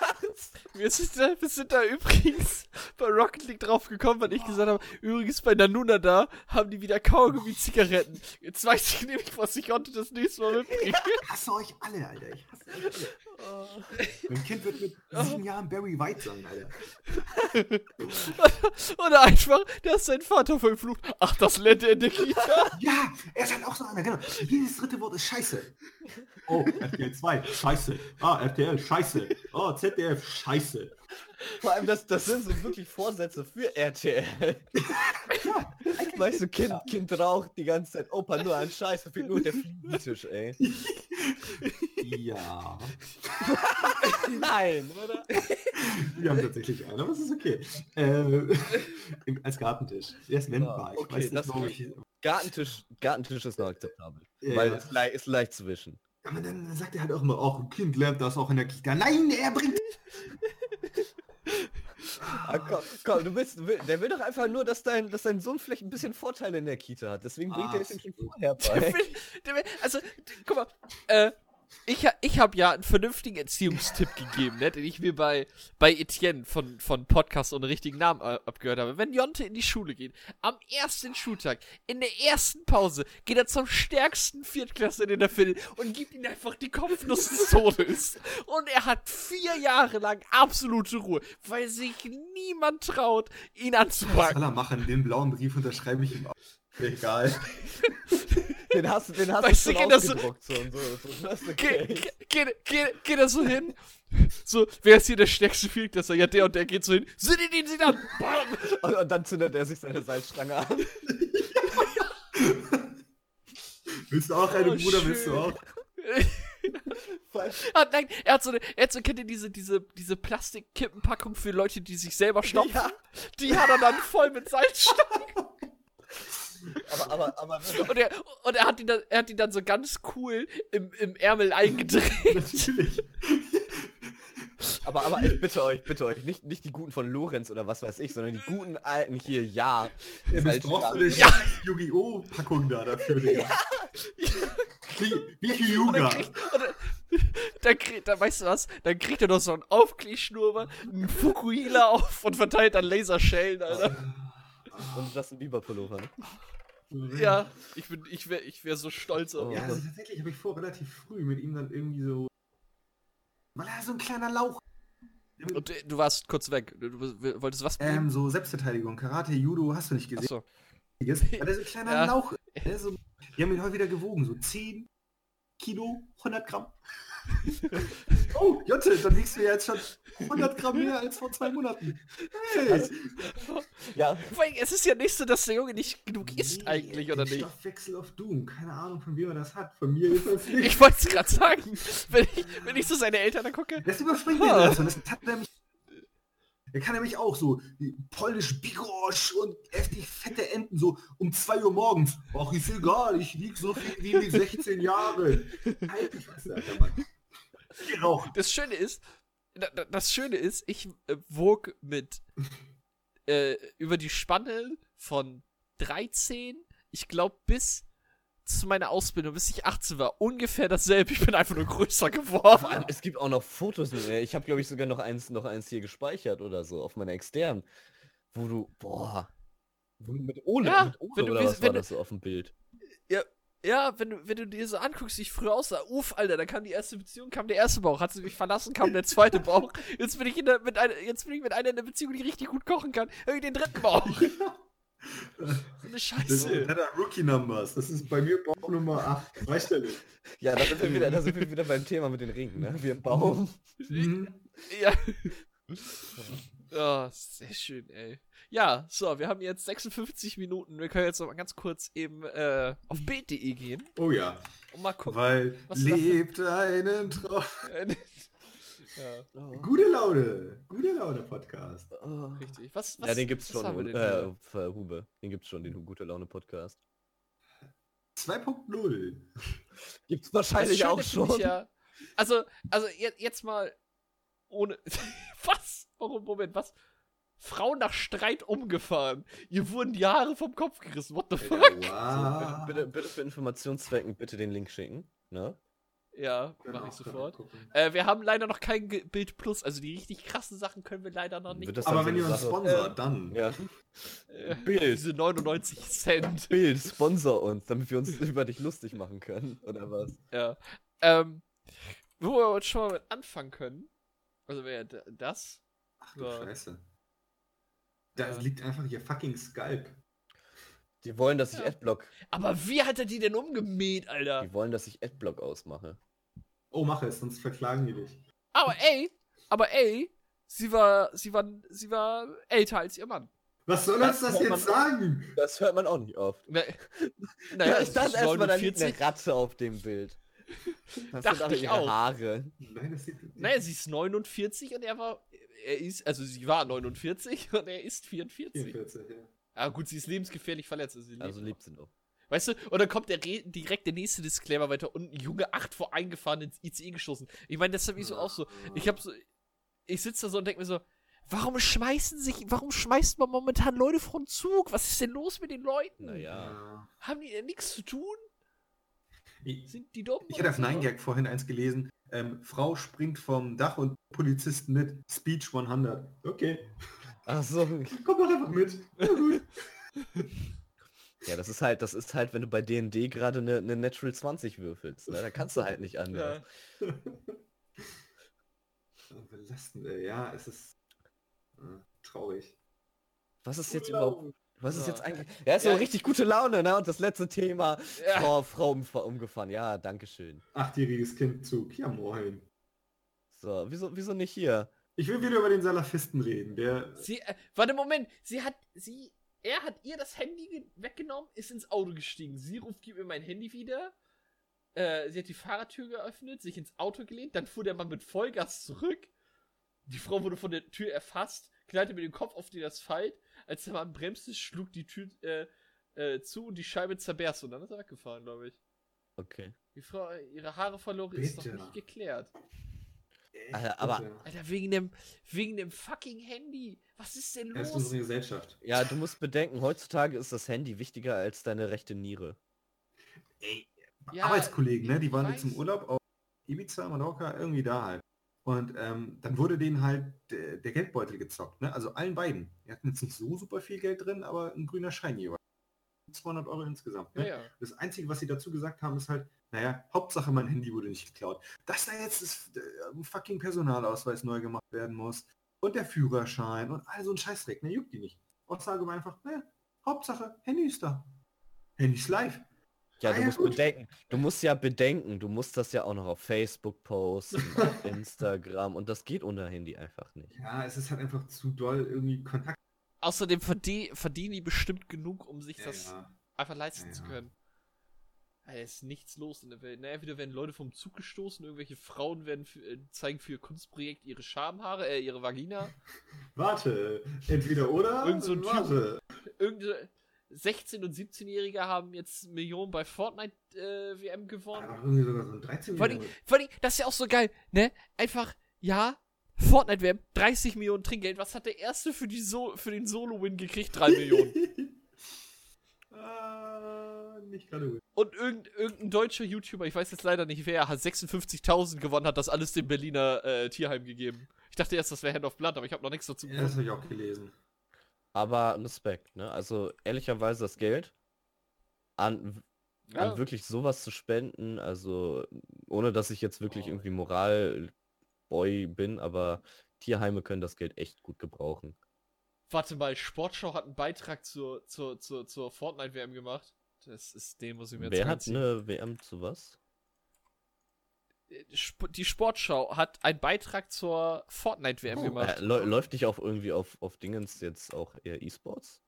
wir, sind da, wir sind da übrigens bei Rocket League drauf gekommen, weil ich gesagt habe, übrigens bei Nanuna da haben die wieder Kaugummi-Zigaretten. Jetzt weiß ich nämlich, was ich konnte das nächste Mal mitbringen. Ich hasse euch alle, Alter. Ich hasse euch alle. Oh. Mein Kind wird mit sieben oh. Jahren Barry White sein, Alter. Oder einfach, der ist sein Vater verflucht. Ach, das lernt er in der Kita. Ja, er ist halt auch so einer, genau. Jedes dritte Wort ist Scheiße. Oh, RTL 2, Scheiße. Ah, RTL, Scheiße. Oh, ZDF, Scheiße. Vor allem, das, das sind so wirklich Vorsätze für RTL. weißt du, Kind, kind raucht die ganze Zeit. Opa, nur ein Scheiß, fehlt nur der Fliegentisch, ey. Ja. Nein, oder? Wir haben tatsächlich einen, aber es ist okay. Äh, als Gartentisch. Der ist wendbar. okay, ich weiß nicht, ich... Gartentisch, Gartentisch ist noch akzeptabel. Ja. Weil es le ist leicht zu wischen. Aber dann sagt er halt auch immer, auch ein Kind lernt das auch in der Kita. Nein, er bringt Ah, komm, komm, du bist, der will doch einfach nur, dass dein, dass dein Sohn vielleicht ein bisschen Vorteile in der Kita hat. Deswegen bringt ah, er es ihm schon vorher bei. Der will, der will, also, guck mal, äh, ich, ich habe ja einen vernünftigen Erziehungstipp gegeben, ne, den ich mir bei, bei Etienne von, von Podcast ohne richtigen Namen äh, abgehört habe. Wenn Jonte in die Schule geht, am ersten Schultag, in der ersten Pause, geht er zum stärksten Viertklässler, den er findet, und gibt ihm einfach die Kopfnuss des Todes. Und er hat vier Jahre lang absolute Ruhe, weil sich niemand traut, ihn anzupacken. Was soll er machen? Den blauen Brief unterschreibe ich ihm auch. Egal. Den hast, den hast weißt du schon ausgedruckt. So, und so, so. Geht, geht, geht, geht er so hin? So, wer ist hier der stärkste Viertklässler? Ja, der und der geht so hin. Zündet ihn sie dann! Und, und, dann zündet er sich seine Salzstange an. willst du auch eine oh, Bruder? Schön. Willst du auch? ah, nein, er hat so eine, er hat so, kennt ihr diese, diese, diese Plastikkippenpackung für Leute, die sich selber stopfen? Ja. Die hat er dann voll mit Salzstangen. Aber, aber, aber. Und er, und er hat ihn dann, er hat ihn dann so ganz cool im, im Ärmel eingedreht. Natürlich. Aber, aber ich bitte euch, bitte euch, nicht, nicht die guten von Lorenz oder was weiß ich, sondern die guten alten hier, ja. Ja, das brauchst du eine ja. Yu-Gi-Oh! Packung da dafür, Digga. Ja. Wie, wie viel Und dann Yuga? kriegt, dann, dann, kriegt, dann, weißt du was? Dann kriegt er noch so einen Aufkleeschnurrbart, einen Fukuhila auf und verteilt dann Laserschellen, Alter. Und Justin Bieber Pullover, ne? Ja, ich bin, ich wäre, ich wäre so stolz auf Oh. Ja, ihn. also tatsächlich habe ich vor, relativ früh mit ihm dann irgendwie so. Weil er so ein kleiner Lauch. Und du warst kurz weg. Du, du wolltest was? Ähm, so Selbstverteidigung, Karate, Judo, hast du nicht gesehen. Achso. Weil er so ein kleiner Ja. Lauch ist. Ne? So, die haben ihn heute wieder gewogen, so 10 Kilo, 100 Gramm. oh, Jotte, dann wiegst du ja jetzt schon 100 Gramm mehr als vor zwei Monaten. Hey. Also, Ja, Vor allem, Es ist ja nicht so, dass der Junge nicht genug isst Nee, eigentlich, oder den nicht? Stoffwechsel auf Doom. Keine Ahnung, von wem er das hat. Von mir das nicht. Ich wollte es gerade sagen. Wenn ich, wenn ich so seine Eltern angucke. Das überspringt mir Ah. das. Und das hat nämlich. Er kann nämlich auch so polnisch Bigosch und heftig fette Enten so um 2 Uhr morgens. Ach, ist egal, ich wieg so viel wie mit 16 Jahren. Halt Alter, Mann. Rauchen. Das Schöne ist, da- da- das Schöne ist, ich äh, wog mit äh, über die Spanne von 13, ich glaube bis zu meiner Ausbildung, bis ich 18 war, ungefähr dasselbe. Ich bin einfach nur größer geworden. Es gibt auch noch Fotos mit mir. Ich habe, glaube ich, sogar noch eins, noch eins hier gespeichert oder so auf meiner externen. Wo du, boah. Wo du mit Ole, Ja, mit Ole wenn oder was wenn war das so auf dem Bild? Ja, wenn du, wenn du dir so anguckst, wie ich früher aussah, uff, Alter, da kam die erste Beziehung, kam der erste Bauch, hat sie mich verlassen, kam der zweite Bauch. Jetzt bin ich in der, mit einer, jetzt bin ich mit einer in der Beziehung, die richtig gut kochen kann. Irgendwie den dritten Bauch. So eine Das Scheiße. hat er Rookie Numbers. Das ist bei mir Bauch Nummer 8. Zweistellig. Ja, da sind wir wieder, da sind wir wieder beim Thema mit den Ringen, ne? Wir im Baum. Mhm. Ja. Ja, sehr schön, ey. Ja, so, wir haben jetzt 56 Minuten. Wir können jetzt noch mal ganz kurz eben äh, auf Bild.de gehen Oh ja. und mal gucken. Weil das? lebt einen Traum. ja, Oh. Gute Laune. Gute Laune Podcast. Oh. richtig. Was, was, Ja, den gibt's schon, denn äh, Hube. Den gibt's schon, den Gute Laune Podcast. 2.0. Gibt's wahrscheinlich auch schon. Ja, also, also jetzt, mal ohne. was? Warum? Moment, was? Frauen nach Streit umgefahren. Ihr wurden die Haare vom Kopf gerissen. What the fuck? So, bitte, Wow. bitte, bitte für Informationszwecken bitte den Link schicken. Ne? Ja, Genau, mach ich sofort. Äh, wir haben leider noch kein Ge Bild Plus, also die richtig krassen Sachen können wir leider noch nicht. Aber wenn so ihr uns Sache- sponsort, dann. Ja. Äh, Bild. Diese 99 Cent. Bild, sponsor uns, damit wir uns über dich lustig machen können. Oder was? Ja. Ähm, wo wir jetzt schon mal mit anfangen können. Also wäre das. Ach du Ja. Scheiße. Da Ja. liegt einfach hier fucking Skalp. Die wollen, dass ich Ja. Adblock. Aber wie hat er die denn umgemäht, Alter? Die wollen, dass ich Adblock ausmache. Oh, mach es, sonst verklagen die dich. Aber ey, aber ey, sie war, sie war, sie war älter als ihr Mann. Was soll Das uns das man- jetzt sagen? Das hört man auch nicht oft. Na, Ja, naja, ich dachte sie ist erstmal, da liegt 49. eine Ratte auf dem Bild. Das Dachte sind aber ich ihre auch. Haare. Nein, das sieht. Naja, sie ist 49 und er war, er ist, also sie war 49 und er ist 44. 44, ja. Ah gut, sie ist lebensgefährlich verletzt. Also, sie Also lebt lieb sind auch. noch. Weißt du, und dann kommt der Re direkt der nächste Disclaimer weiter unten. Junge, 8 vor eingefahren ins ICE geschossen. Ich meine, das habe ich so auch so. Ich habe so, ich sitze da so und denke mir so, warum schmeißen sich, warum schmeißt man momentan Leute vom Zug? Was ist denn los mit den Leuten? Naja. Ja. Haben die denn nichts zu tun? Ich, Sind die dumm? ich hatte auf so? 9gag vorhin eins gelesen. Ähm, Frau springt vom Dach und Polizisten mit. Speech 100. Okay. Ach so. Komm doch einfach mit. Ja, gut. Ja, das ist halt, das ist halt, wenn du bei D&D gerade eine ne Natural 20 würfelst. Ne? Da kannst du halt nicht anders. Ja. Belastend, ey. Ja, es ist äh, traurig. Was ist jetzt überhaupt... Was ist Ja. jetzt eigentlich... Ja, ist so Ja. richtig gute Laune, ne? Und das letzte Thema, Ja. Frau, Frau umgefahren. Ja, danke schön. Achtjähriges Kind Zug. Ja, moin. So, wieso, wieso nicht hier? Ich will wieder über den Salafisten reden. Der. Sie, äh, warte, Moment. Sie hat, sie, er hat ihr das Handy ge- weggenommen, ist ins Auto gestiegen. Sie ruft, gib mir mein Handy wieder. Äh, sie hat die Fahrertür geöffnet, sich ins Auto gelehnt, dann fuhr der Mann mit Vollgas zurück. Die Frau wurde von der Tür erfasst, knallte mit dem Kopf auf den Asphalt. Als der Mann bremste, schlug die Tür äh, äh, zu und die Scheibe zerberst und dann ist er weggefahren, glaube ich. Okay. Die Frau, ihre Haare verloren, ist noch Bitte. nicht geklärt. Alter, aber-. Alter, wegen dem, wegen dem fucking Handy. Was ist denn Er ist los? unsere Gesellschaft. Ja, du musst bedenken, heutzutage ist das Handy wichtiger als deine rechte Niere. Ey, Ja, Arbeitskollegen, ne? Die waren jetzt im weiß. Urlaub auf Ibiza, Mallorca, irgendwie da halt. Und ähm, dann wurde denen halt der, der Geldbeutel gezockt, ne? Also allen beiden. Die hatten jetzt nicht so super viel Geld drin, aber ein grüner Schein jeweils. 200 Euro insgesamt. Ja, Ne? ja. Das Einzige, was sie dazu gesagt haben, ist halt, naja, Hauptsache mein Handy wurde nicht geklaut. Dass da jetzt das äh, fucking Personalausweis neu gemacht werden muss und der Führerschein und all so ein Scheißdreck, ne, juckt die nicht. Aussage war einfach, naja, Hauptsache Handy ist da. Handy ist live. Ja, Ah, du ja, musst gut. bedenken, du musst ja bedenken, du musst das ja auch noch auf Facebook posten, auf Instagram und das geht ohne Handy einfach nicht. Ja, es ist halt einfach zu doll irgendwie Kontakt. Außerdem verdie verdienen die bestimmt genug, um sich Ja, das ja. einfach leisten Ja, zu können. Es ist nichts los in der Welt. Ne? Entweder werden Leute vom Zug gestoßen, irgendwelche Frauen werden für, äh, zeigen für ihr Kunstprojekt ihre Schamhaare, äh, ihre Vagina. Warte, entweder oder. Irgend so ein Typ. Warte. Irgende 16- und 17-Jährige haben jetzt Millionen bei Fortnite äh, WM gewonnen. Aber irgendwie sogar so ein 13 Vor allem, vor allem, das ist ja auch so geil, ne? Einfach, ja, Fortnite WM, 30 Millionen Trinkgeld. Was hat der erste für, die so für den Solo-Win gekriegt? 3 Millionen. nicht gerade gut. Und irgend, irgendein deutscher YouTuber, ich weiß jetzt leider nicht wer, hat 56.000 gewonnen, hat das alles dem Berliner äh, Tierheim gegeben. Ich dachte erst, das wäre Hand of Blood, aber ich habe noch nichts dazu Ja, das habe ich auch gelesen. Aber Respekt, ne? Also ehrlicherweise das Geld an, Ja. an wirklich sowas zu spenden, also ohne dass ich jetzt wirklich Oh, irgendwie Moralboy bin, aber Tierheime können das Geld echt gut gebrauchen. Warte mal, Sportschau hat einen Beitrag zur, zur, zur, zur Fortnite-WM gemacht. Das ist den, muss ich mir jetzt Wer hat eine WM zu was? Sp- Die Sportschau hat einen Beitrag zur Fortnite-WM Oh, gemacht. Äh, läu- läuft nicht auch irgendwie auf, auf Dingens jetzt auch eher E-Sports?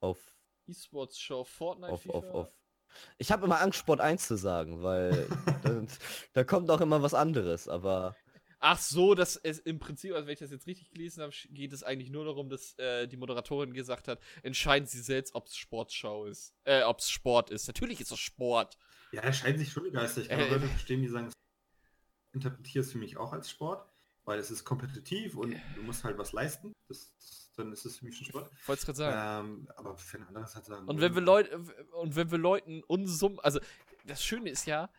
Auf, E-Sports-Show, Fortnite, auf, FIFA. auf, auf. Ich habe immer Angst, Sport 1 zu sagen, weil da, da kommt auch immer was anderes, aber Ach so, dass es im Prinzip, also wenn ich das jetzt richtig gelesen habe, geht es eigentlich nur darum, dass äh, die Moderatorin gesagt hat, entscheiden Sie selbst, ob es Sportschau ist. Äh, ob es Sport ist. Natürlich ist es Sport. Ja, da scheiden sich schon die Geister. Ich kann Äh, Leute verstehen, die sagen, interpretiere es für mich auch als Sport, weil es ist kompetitiv und du musst halt was leisten. Das, das, dann ist es für mich schon Sport. Ich wollte es gerade sagen. Ähm, aber für ein anderes halt sagen. Und wenn wir Leute und wenn wir Leuten Unsummen, also das Schöne ist ja,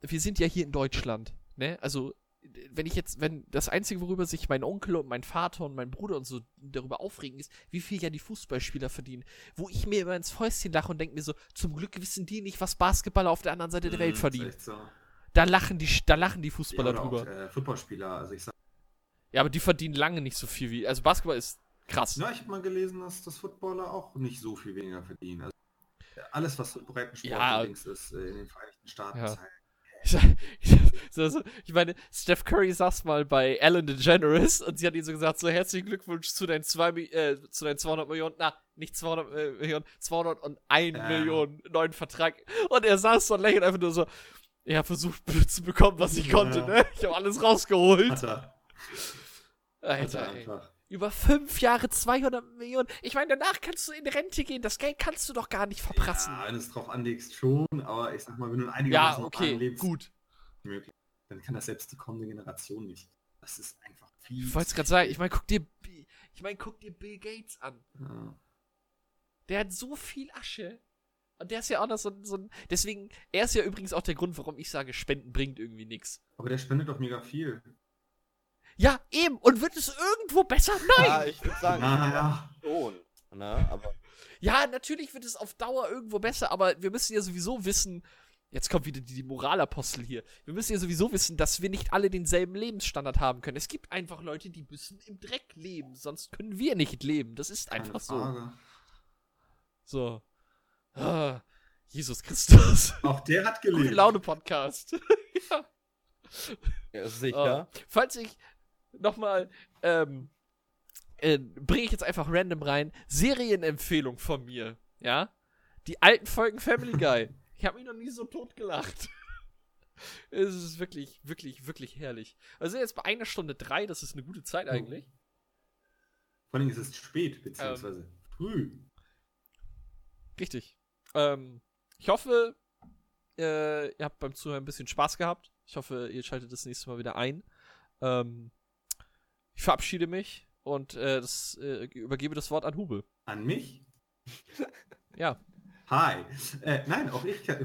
wir sind ja hier in Deutschland, ne? Also wenn ich jetzt, wenn das Einzige, worüber sich mein Onkel und mein Vater und mein Bruder und so darüber aufregen, ist, wie viel ja die Fußballspieler verdienen. Wo ich mir immer ins Fäustchen lache und denke mir so, zum Glück wissen die nicht, was Basketballer auf der anderen Seite der Mhm, Welt verdienen. So. Da lachen die, da lachen die Ja, Fußballer oder drüber. auch, äh, Footballspieler. Also ich sag, Ja, aber die verdienen lange nicht so viel wie, also Basketball ist krass. ja, ich habe mal gelesen, dass das Footballer auch nicht so viel weniger verdienen. Also alles, was so Breitensport Ja. allerdings ist äh, in den Vereinigten Staaten, Ja. ist halt ich meine, Steph Curry saß mal bei Ellen DeGeneres und sie hat ihm so gesagt, so herzlichen Glückwunsch zu deinen, zwei, äh, zu deinen 200 Millionen, na, nicht 200 äh, Millionen, 201 Ja. Millionen neuen Vertrag. Und er saß so und lächelt einfach nur so, er hat versucht zu bekommen, was ich Ja. konnte, ne? Ich habe alles rausgeholt. er, Alter, er ey. einfach. Über fünf Jahre 200 Millionen. Ich meine, danach kannst du in Rente gehen. Das Geld kannst du doch gar nicht verprassen. Ja, wenn du es drauf anlegst, schon, aber ich sag mal, wenn du Ja, einigermaßen okay, lebst, gut. möglich, dann kann das selbst die kommende Generation nicht. Das ist einfach viel. Ich wollte es gerade sagen, ich meine, guck dir, ich meine, guck dir Bill Gates an. Ja. Der hat so viel Asche. Und der ist ja auch noch so, ein- so ein. Deswegen, er ist ja übrigens auch der Grund, warum ich sage, Spenden bringt irgendwie nichts. Aber der spendet doch mega viel. Ja, eben. Und wird es irgendwo besser? Nein! Ja, ich würde sagen, Naja. schon. Ne? Aber Ja, natürlich wird es auf Dauer irgendwo besser, aber wir müssen ja sowieso wissen. Jetzt kommt wieder die Moralapostel hier. Wir müssen ja sowieso wissen, dass wir nicht alle denselben Lebensstandard haben können. Es gibt einfach Leute, die müssen im Dreck leben, sonst können wir nicht leben. Das ist Keine einfach so. Frage. So. Ah, Jesus Christus. Auch der hat Gute gelebt. Laune Podcast. ja. ja, sicher. Ah, falls ich nochmal, ähm, äh, bringe ich jetzt einfach random rein, Serienempfehlung von mir, ja? Die alten Folgen Family Guy. Ich habe mich noch nie so tot gelacht. es ist wirklich, wirklich, wirklich herrlich. Also jetzt bei einer Stunde drei, das ist eine gute Zeit eigentlich. Vor allem ist es spät, beziehungsweise Ähm. früh. Richtig. Ähm, ich hoffe, äh, ihr habt beim Zuhören ein bisschen Spaß gehabt. Ich hoffe, ihr schaltet das nächste Mal wieder ein. Ähm, ich verabschiede mich und äh, das, äh, übergebe das Wort an Hube. An mich? Ja. Hi. Äh, nein, auch ich kann,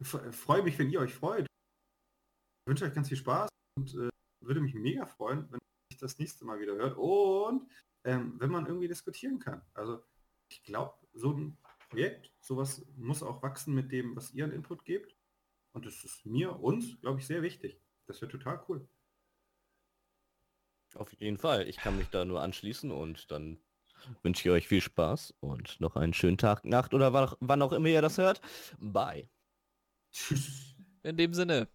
freue mich, wenn ihr euch freut. Ich wünsche euch ganz viel Spaß und äh, würde mich mega freuen, wenn ich das nächste Mal wieder hört. Und ähm, wenn man irgendwie diskutieren kann. Also ich glaube, so ein Projekt, sowas muss auch wachsen mit dem, was ihr an Input gebt. Und das ist mir, uns, glaube ich, sehr wichtig. Das wäre total cool. Auf jeden Fall. Ich kann mich da nur anschließen und dann wünsche ich euch viel Spaß und noch einen schönen Tag, Nacht oder wann auch immer ihr das hört. Bye. In dem Sinne.